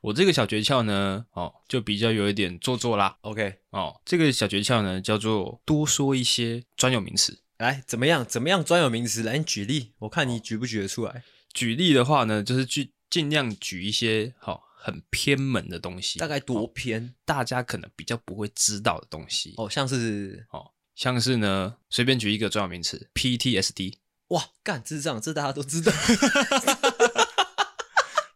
我这个小诀窍呢，哦，就比较有一点做作啦。OK，哦，这个小诀窍呢，叫做多说一些专有名词。来，怎么样？怎么样？专有名词，来你举例，我看你举不举得出来。举例的话呢，就是去尽量举一些好、哦、很偏门的东西。大概多偏？哦、大家可能比较不会知道的东西。哦，像是哦，像是呢，随便举一个专有名词，PTSD。哇，干，智障，这大家都知道。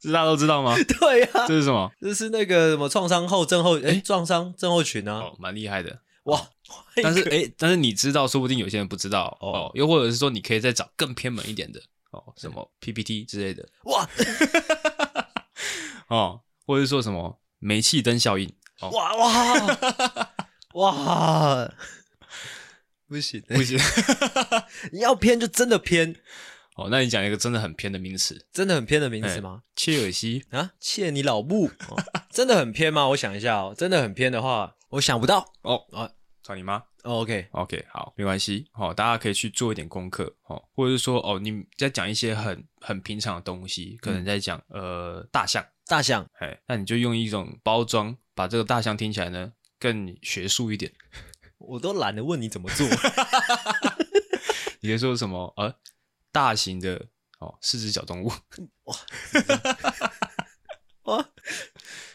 这大家都知道吗？对呀、啊。这是什么？这是那个什么创伤后症候哎，创伤症候群啊。哦，蛮厉害的。哇。但是哎，但是你知道，说不定有些人不知道哦，哦。又或者是说，你可以再找更偏门一点的哦，什么 PPT 之类的哇，哦，或者是说什么煤气灯效应。哇哇哇！不行不行，你要偏就真的偏。哦，那你讲一个真的很偏的名词，真的很偏的名词吗？欸、切尔西啊，切你老母、哦！真的很偏吗？我想一下哦，真的很偏的话，我想不到哦啊，找你妈、哦、？OK OK，好，没关系。好、哦，大家可以去做一点功课，哦，或者是说哦，你在讲一些很很平常的东西，可能在讲、嗯、呃大象，大象，哎，那你就用一种包装，把这个大象听起来呢更学术一点。我都懒得问你怎么做，你在说什么？呃。大型的哦，四只脚动物 哇哇，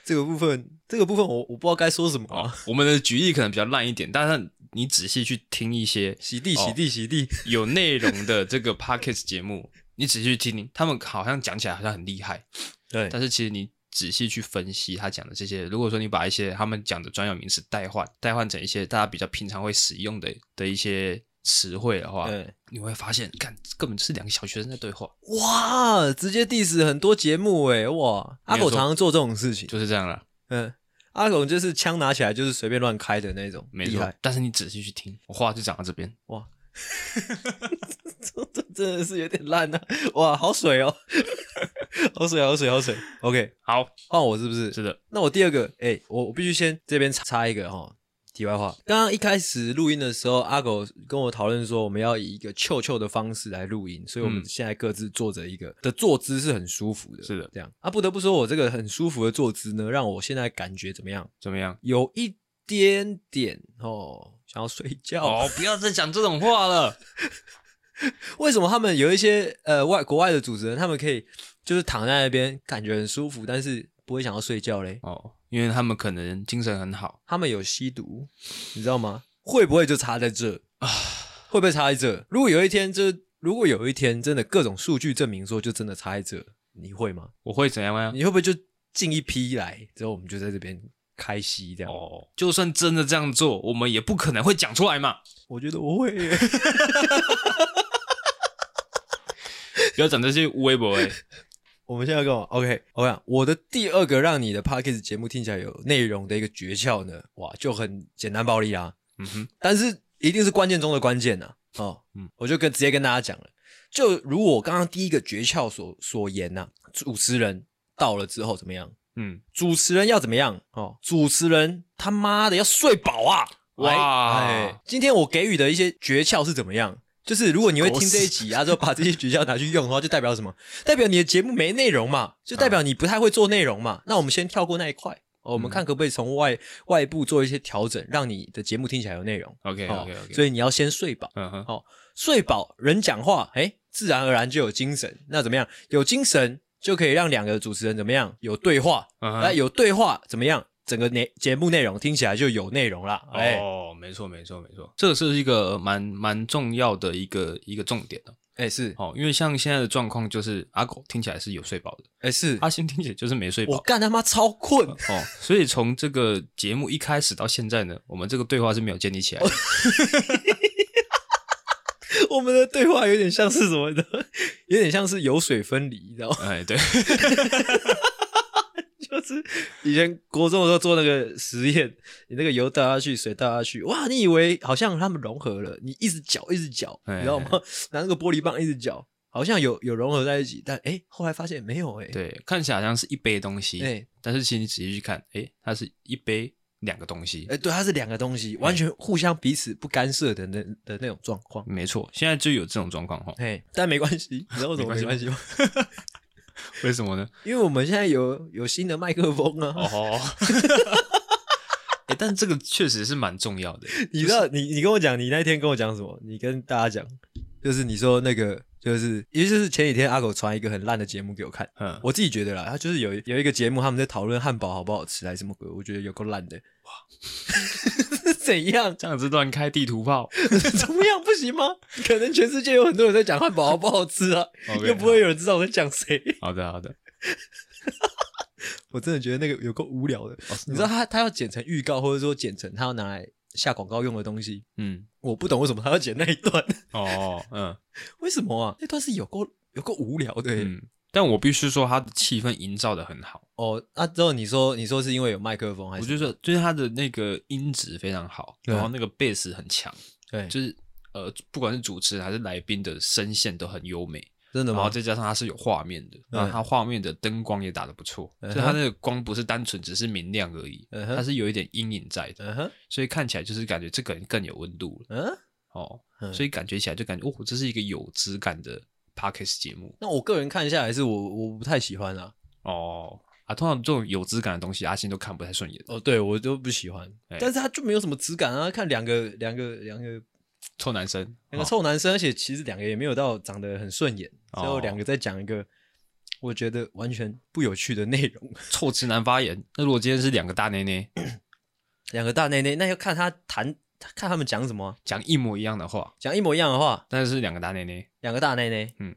这个部分，这个部分我我不知道该说什么。我们的举例可能比较烂一点，但是你仔细去听一些洗地洗地洗地有内容的这个 Podcast 节目，你仔细去听听，他们好像讲起来好像很厉害，对。但是其实你仔细去分析他讲的这些，如果说你把一些他们讲的专有名词代换，代换成一些大家比较平常会使用的的一些。词汇的话，对，你会发现，看根本就是两个小学生在对话。哇，直接 diss 很多节目哎，哇，阿狗常常做这种事情，就是这样了。嗯，阿狗就是枪拿起来就是随便乱开的那种，没错。但是你仔细去听，我话就讲到这边，哇，这真的是有点烂啊！哇，好水哦，好水，好水，好水。OK，好，换我是不是？是的。那我第二个，哎、欸，我我必须先这边插一个哈。题外话，刚刚一开始录音的时候，阿狗跟我讨论说，我们要以一个臭臭的方式来录音，所以我们现在各自坐着一个、嗯、的坐姿是很舒服的，是的，这样啊，不得不说，我这个很舒服的坐姿呢，让我现在感觉怎么样？怎么样？有一点点哦，想要睡觉哦，不要再讲这种话了。为什么他们有一些呃外国外的主持人，他们可以就是躺在那边感觉很舒服，但是不会想要睡觉嘞？哦。因为他们可能精神很好，他们有吸毒，你知道吗？会不会就差在这啊？会不会差在这？如果有一天，就如果有一天真的各种数据证明说，就真的差在这，你会吗？我会怎样呀？你会不会就进一批来之后，我们就在这边开吸这样？哦，就算真的这样做，我们也不可能会讲出来嘛。我觉得我会耶，不要讲这些微博哎。我们现在要干嘛？OK，我讲我的第二个让你的 Podcast 节目听起来有内容的一个诀窍呢，哇，就很简单暴力啊，嗯哼，但是一定是关键中的关键呐，哦，嗯，我就跟直接跟大家讲了，就如我刚刚第一个诀窍所所言呐、主持人到了之后怎么样？嗯，主持人要怎么样？哦，主持人他妈的要睡饱啊！哇，哎，今天我给予的一些诀窍是怎么样？就是如果你会听这一集啊，就把这些诀窍拿去用的话，就代表什么？代表你的节目没内容嘛？就代表你不太会做内容嘛？那我们先跳过那一块，哦，我们看可不可以从外外部做一些调整，让你的节目听起来有内容。OK OK OK。所以你要先睡饱，嗯哼，好，睡饱人讲话，诶，自然而然就有精神。那怎么样？有精神就可以让两个主持人怎么样？有对话，那有对话怎么样？整个内节目内容听起来就有内容了。哦，没错，没错，没错，这个是一个蛮蛮重要的一个一个重点的。哎，是哦，因为像现在的状况就是阿狗听起来是有睡饱的，哎，是阿星听起来就是没睡饱。我干他妈超困哦，所以从这个节目一开始到现在呢，我们这个对话是没有建立起来的。我们的对话有点像是什么的？有点像是油水分离，你知道吗？哎，对。就是以前国中的时候做那个实验，你那个油倒下去，水倒下去，哇，你以为好像它们融合了，你一直搅，一直搅，你知道吗？拿那个玻璃棒一直搅，好像有有融合在一起，但哎，后来发现没有，哎，对，看起来好像是一杯东西，哎，但是其实你仔细去看，哎，它是一杯两个东西，哎，对，它是两个东西，完全互相彼此不干涉的那的那种状况，没错，现在就有这种状况哈，哎，但没关系，你知道为什么没关系吗？为什么呢？因为我们现在有有新的麦克风啊！哦，哎，但这个确实是蛮重要的。你知道，就是、你你跟我讲，你那天跟我讲什么？你跟大家讲，就是你说那个，就是，也就是前几天阿狗传一个很烂的节目给我看。嗯，我自己觉得啦，他就是有有一个节目，他们在讨论汉堡好不好吃，还是什么鬼？我觉得有够烂的。哇，怎样？这样子乱开地图炮？怎么样？不行吗？可能全世界有很多人在讲汉堡好不好吃啊又不会有人知道我在讲谁。好的，好的。我真的觉得那个有够无聊的。哦、你知道他他要剪成预告，或者说剪成他要拿来下广告用的东西。嗯，我不懂为什么他要剪那一段。哦，嗯，为什么啊？那段是有够有够无聊的。嗯，但我必须说，他的气氛营造的很好。哦，那之后你说，你说是因为有麦克风，还是？我就说，就是他的那个音质非常好，然后那个贝斯很强，对，就是呃，不管是主持人还是来宾的声线都很优美。真的吗？然后再加上它是有画面的，然后它画面的灯光也打得不错，就它那个光不是单纯只是明亮而已，它是有一点阴影在的，所以看起来就是感觉这个人更有温度了。嗯，哦，所以感觉起来就感觉哦，这是一个有质感的 Podcast 节目。那我个人看下来是我我不太喜欢啊。哦啊，通常这种有质感的东西，阿信都看不太顺眼。哦，对我都不喜欢，但是他就没有什么质感啊，看两个两个两个。臭男生，两个臭男生，而且其实两个也没有到长得很顺眼，最后两个在讲一个我觉得完全不有趣的内容，臭直男发言。那如果今天是两个大内内，两个大内内，那要看他谈，看他们讲什么，讲一模一样的话，讲一模一样的话，但是两个大内内，两个大内内，嗯，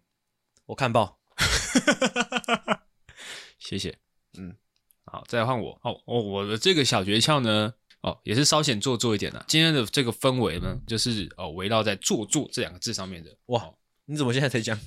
我看报，谢谢，嗯，好，再来换我，哦哦，我的这个小诀窍呢。哦，也是稍显做作一点的。今天的这个氛围呢，就是哦，围绕在“做作”这两个字上面的。哇，你怎么现在才讲？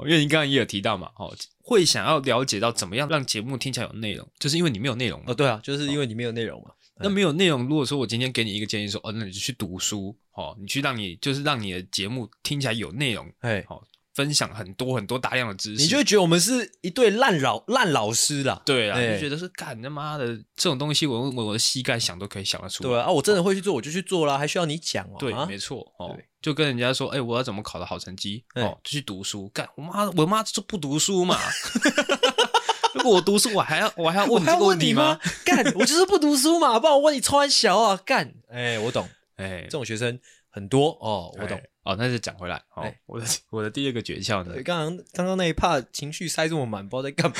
因为你刚刚也有提到嘛，哦，会想要了解到怎么样让节目听起来有内容，就是因为你没有内容。哦，对啊，就是因为你没有内容嘛。那没有内容，如果说我今天给你一个建议说，哦，那你就去读书，哦，你去让你就是让你的节目听起来有内容，哎，好。分享很多很多大量的知识，你就会觉得我们是一对烂老烂老师啦。对啊，就觉得是干他妈的这种东西，我我我的膝盖想都可以想得出来。对啊，我真的会去做，我就去做啦，还需要你讲哦？对，没错哦，就跟人家说，哎，我要怎么考到好成绩哦，就去读书。干我妈，我妈就不读书嘛。如果我读书，我还要我还要问你这个问题吗？干，我就是不读书嘛，不然我问你穿小啊？干，哎，我懂，哎，这种学生很多哦，我懂。哦，那就讲回来。哦，欸、我的我的第二个诀窍呢？刚刚刚刚那一趴情绪塞这么满，不知道在干嘛。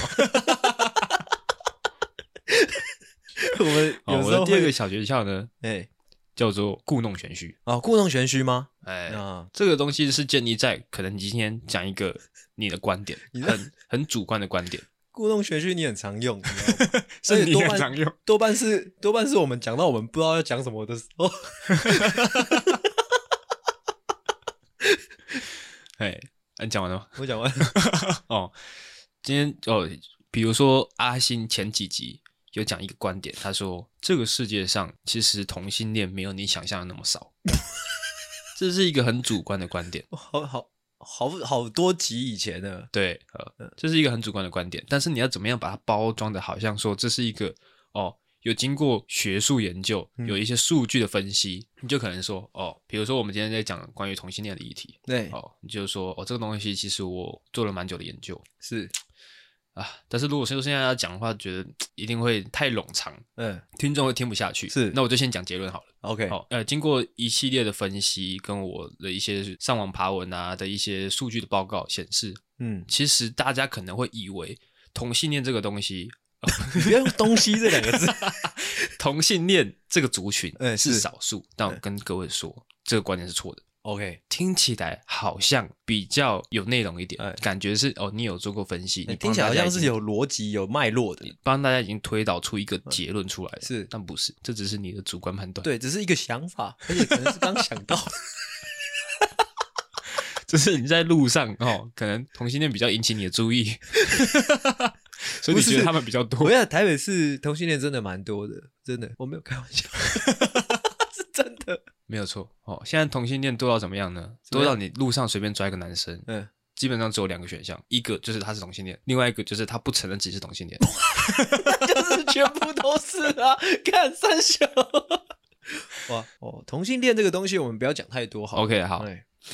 我们 哦，我的第二个小诀窍呢？哎、欸，叫做故弄玄虚。哦，故弄玄虚吗？哎、欸，啊，这个东西是建立在可能你今天讲一个你的观点，很很主观的观点。故弄玄虚你很常用，所以多半常用，多半是多半是我们讲到我们不知道要讲什么的时候。哎，你讲完了吗？我讲完了哦。今天哦，比如说阿星前几集有讲一个观点，他说这个世界上其实同性恋没有你想象的那么少，这是一个很主观的观点。好好好好多集以前的，对，呃，这是一个很主观的观点。但是你要怎么样把它包装的，好像说这是一个哦。有经过学术研究，有一些数据的分析，嗯、你就可能说哦，比如说我们今天在讲关于同性恋的议题，对，哦，你就说哦，这个东西其实我做了蛮久的研究，是啊，但是如果说现在要讲的话，觉得一定会太冗长，嗯，听众会听不下去，是，那我就先讲结论好了，OK，好，呃，经过一系列的分析，跟我的一些上网爬文啊的一些数据的报告显示，嗯，其实大家可能会以为同性恋这个东西。你不要用“东西”这两个字，同性恋这个族群嗯是少数，嗯、但我跟各位说，嗯、这个观念是错的。OK，听起来好像比较有内容一点，嗯、感觉是哦，你有做过分析，你听起来好像是有逻辑、有脉络的，帮大家已经推导出一个结论出来了。嗯、是，但不是，这只是你的主观判断。对，只是一个想法，而且可能是刚想到。就是你在路上哦，可能同性恋比较引起你的注意。所以你觉得他们比较多？我觉得台北市同性恋真的蛮多的，真的，我没有开玩笑，是真的，没有错。哦，现在同性恋多到怎么样呢？多到你路上随便抓一个男生，嗯，基本上只有两个选项，一个就是他是同性恋，另外一个就是他不承认自己是同性恋，就是全部都是啊！看三小，哇哦，同性恋这个东西我们不要讲太多，好，OK，好。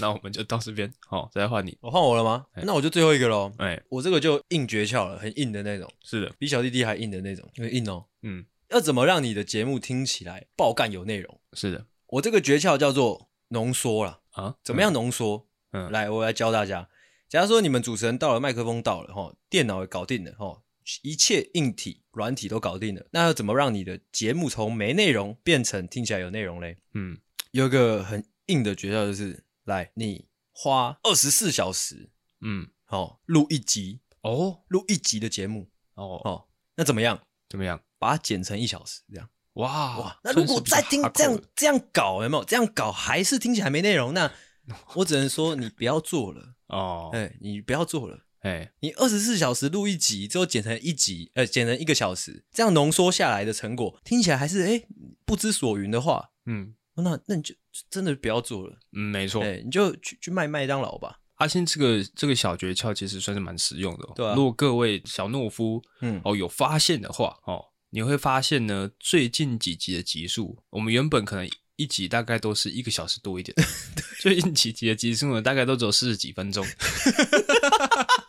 那我们就到这边，好，再换你。我换我了吗？那我就最后一个喽。哎，我这个就硬诀窍了，很硬的那种。是的，比小弟弟还硬的那种，因为硬哦。嗯，要怎么让你的节目听起来爆干有内容？是的，我这个诀窍叫做浓缩了啊。怎么样浓缩？嗯，来，我来教大家。假如说你们主持人到了，麦克风到了，哈，电脑也搞定了，哈，一切硬体、软体都搞定了，那要怎么让你的节目从没内容变成听起来有内容嘞？嗯，有一个很硬的诀窍就是。来，你花二十四小时，嗯，好，录一集哦，录一集的节目哦哦，那怎么样？怎么样？把它剪成一小时，这样哇哇。那如果再听这样这样搞，有没有？这样搞还是听起来没内容？那 我只能说你不要做了哦。哎，你不要做了。哎，你二十四小时录一集，之后剪成一集，呃，剪成一个小时，这样浓缩下来的成果听起来还是哎不知所云的话，嗯，那那你就真的不要做了。嗯，没错。哎，你就去去卖麦当劳吧。阿星这个这个小诀窍其实算是蛮实用的哦。对啊。如果各位小懦夫，嗯，哦有发现的话，哦，你会发现呢，最近几集的集数，我们原本可能。一集大概都是一个小时多一点，最近几集的集数呢，大概都只有四十几分钟。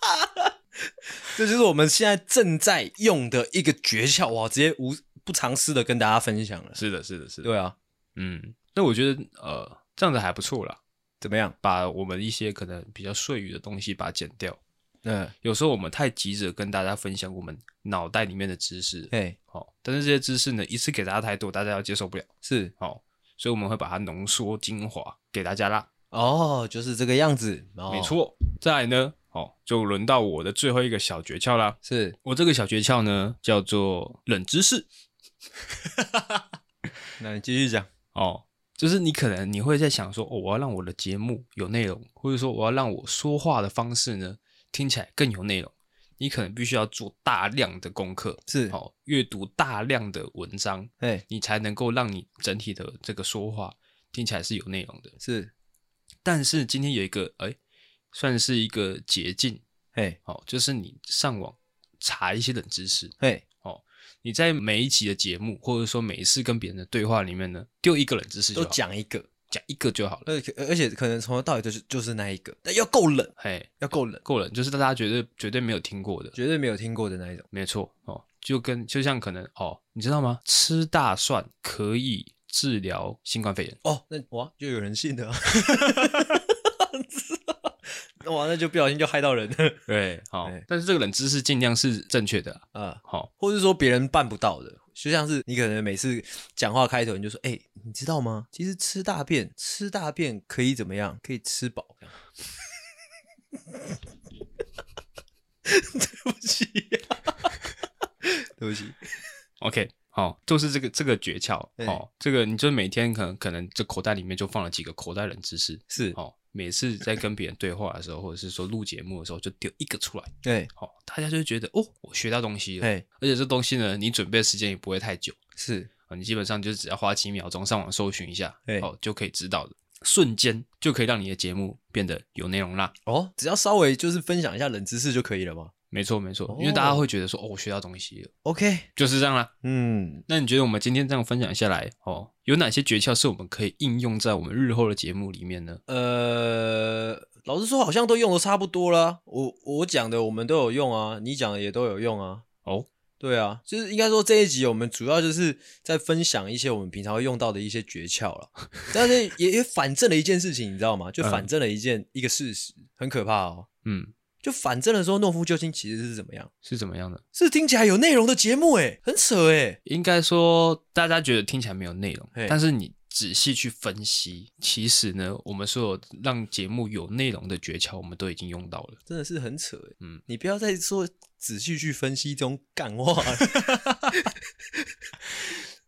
这就是我们现在正在用的一个诀窍哇！直接无不藏私的跟大家分享了。是的，是的，是的。对啊，嗯，那我觉得呃，这样子还不错啦。怎么样？把我们一些可能比较碎语的东西把它剪掉。嗯，有时候我们太急着跟大家分享我们脑袋里面的知识，哎，好，但是这些知识呢，一次给大家太多，大家要接受不了。是，好。所以我们会把它浓缩精华给大家啦。哦，就是这个样子，哦、没错。再来呢，哦，就轮到我的最后一个小诀窍啦。是我这个小诀窍呢，叫做冷知识。那你继续讲哦，就是你可能你会在想说，哦，我要让我的节目有内容，或者说我要让我说话的方式呢，听起来更有内容。你可能必须要做大量的功课，是好阅读大量的文章，哎，你才能够让你整体的这个说话听起来是有内容的。是，但是今天有一个哎，算是一个捷径，哎，好，就是你上网查一些冷知识，哎，哦，你在每一集的节目或者说每一次跟别人的对话里面呢，丢一个冷知识就，都讲一个。讲一个就好了，而且而且可能从头到尾就是就是那一个，但要够冷，嘿，要够冷，够冷，就是大家绝对绝对没有听过的，绝对没有听过的那一种，没错哦，就跟就像可能哦，你知道吗？吃大蒜可以治疗新冠肺炎。哦，那哇就有人信的，哇那就不小心就害到人了，对，好，但是这个冷知识尽量是正确的啊，好，或者说别人办不到的。就像是你可能每次讲话开头你就说，哎、你知道吗？其实吃大便，吃大便可以怎么样？可以吃饱。对不起、啊，对不起。OK，好，就是这个这个诀窍。好、欸，这个你就每天可能可能这口袋里面就放了几个口袋冷知识。是，哦。每次在跟别人对话的时候，或者是说录节目的时候，就丢一个出来。对，好，大家就会觉得哦，我学到东西了。对，而且这东西呢，你准备的时间也不会太久。是啊，你基本上就只要花几秒钟上网搜寻一下，哦，就可以知道的，瞬间就可以让你的节目变得有内容啦。哦，只要稍微就是分享一下冷知识就可以了吗？没错，没错，因为大家会觉得说，哦，我学到东西了。OK，就是这样啦。嗯，那你觉得我们今天这样分享下来，哦，有哪些诀窍是我们可以应用在我们日后的节目里面呢？呃，老实说，好像都用的差不多啦。我我讲的我们都有用啊，你讲的也都有用啊。哦，对啊，就是应该说这一集我们主要就是在分享一些我们平常会用到的一些诀窍了。但是也也反证了一件事情，你知道吗？就反证了一件、嗯、一个事实，很可怕哦。嗯。就反正的时候，懦夫救星其实是怎么样？是怎么样的？是听起来有内容的节目，诶，很扯诶。应该说，大家觉得听起来没有内容，但是你仔细去分析，其实呢，我们所有让节目有内容的诀窍，我们都已经用到了。真的是很扯，嗯，你不要再说仔细去分析这种干话了。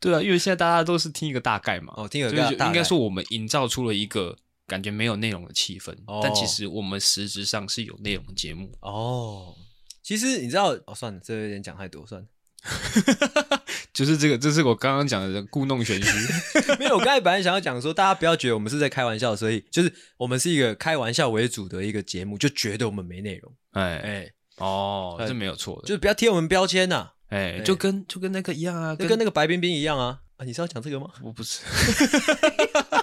对啊，因为现在大家都是听一个大概嘛。哦，听一个大概。应该说，我们营造出了一个。感觉没有内容的气氛，哦、但其实我们实质上是有内容的节目哦。其实你知道哦，算了，这有点讲太多，算了。就是这个，这是我刚刚讲的故弄玄虚。没有，我刚才本来想要讲说，大家不要觉得我们是在开玩笑，所以就是我们是一个开玩笑为主的一个节目，就觉得我们没内容。哎哎，哦，这没有错的，就是不要贴我们标签呐、啊。哎，就跟就跟那个一样啊，就跟那个白冰冰一样啊。啊，你是要讲这个吗？我不是。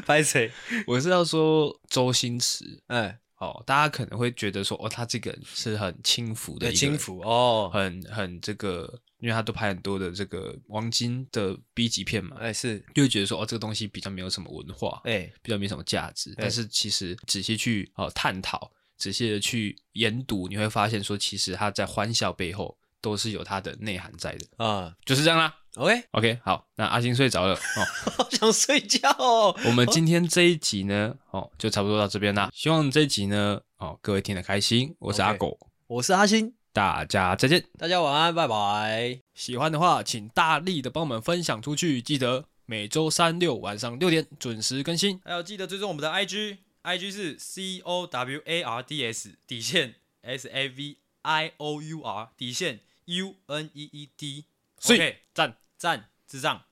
拍谁？我是要说周星驰。哎，哦，大家可能会觉得说，哦，他这个人是很轻浮的，轻浮哦，很很这个，因为他都拍很多的这个王晶的 B 级片嘛，哎，是，就会觉得说，哦，这个东西比较没有什么文化，哎，比较没什么价值。但是其实仔细去哦探讨，仔细的去研读，你会发现说，其实他在欢笑背后都是有他的内涵在的。啊，就是这样啦。OK OK，好，那阿星睡着了哦，好想睡觉哦。我们今天这一集呢，哦，就差不多到这边啦。希望这一集呢，哦，各位听得开心。我是阿狗.我是阿星，大家再见，大家晚安，拜拜。喜欢的话，请大力的帮我们分享出去，记得每周三六晚上六点准时更新。还有记得追踪我们的 IG，IG 是 C O W A R D S 底线 S A V I O U R 底线 U N E E D。所以赞赞智障。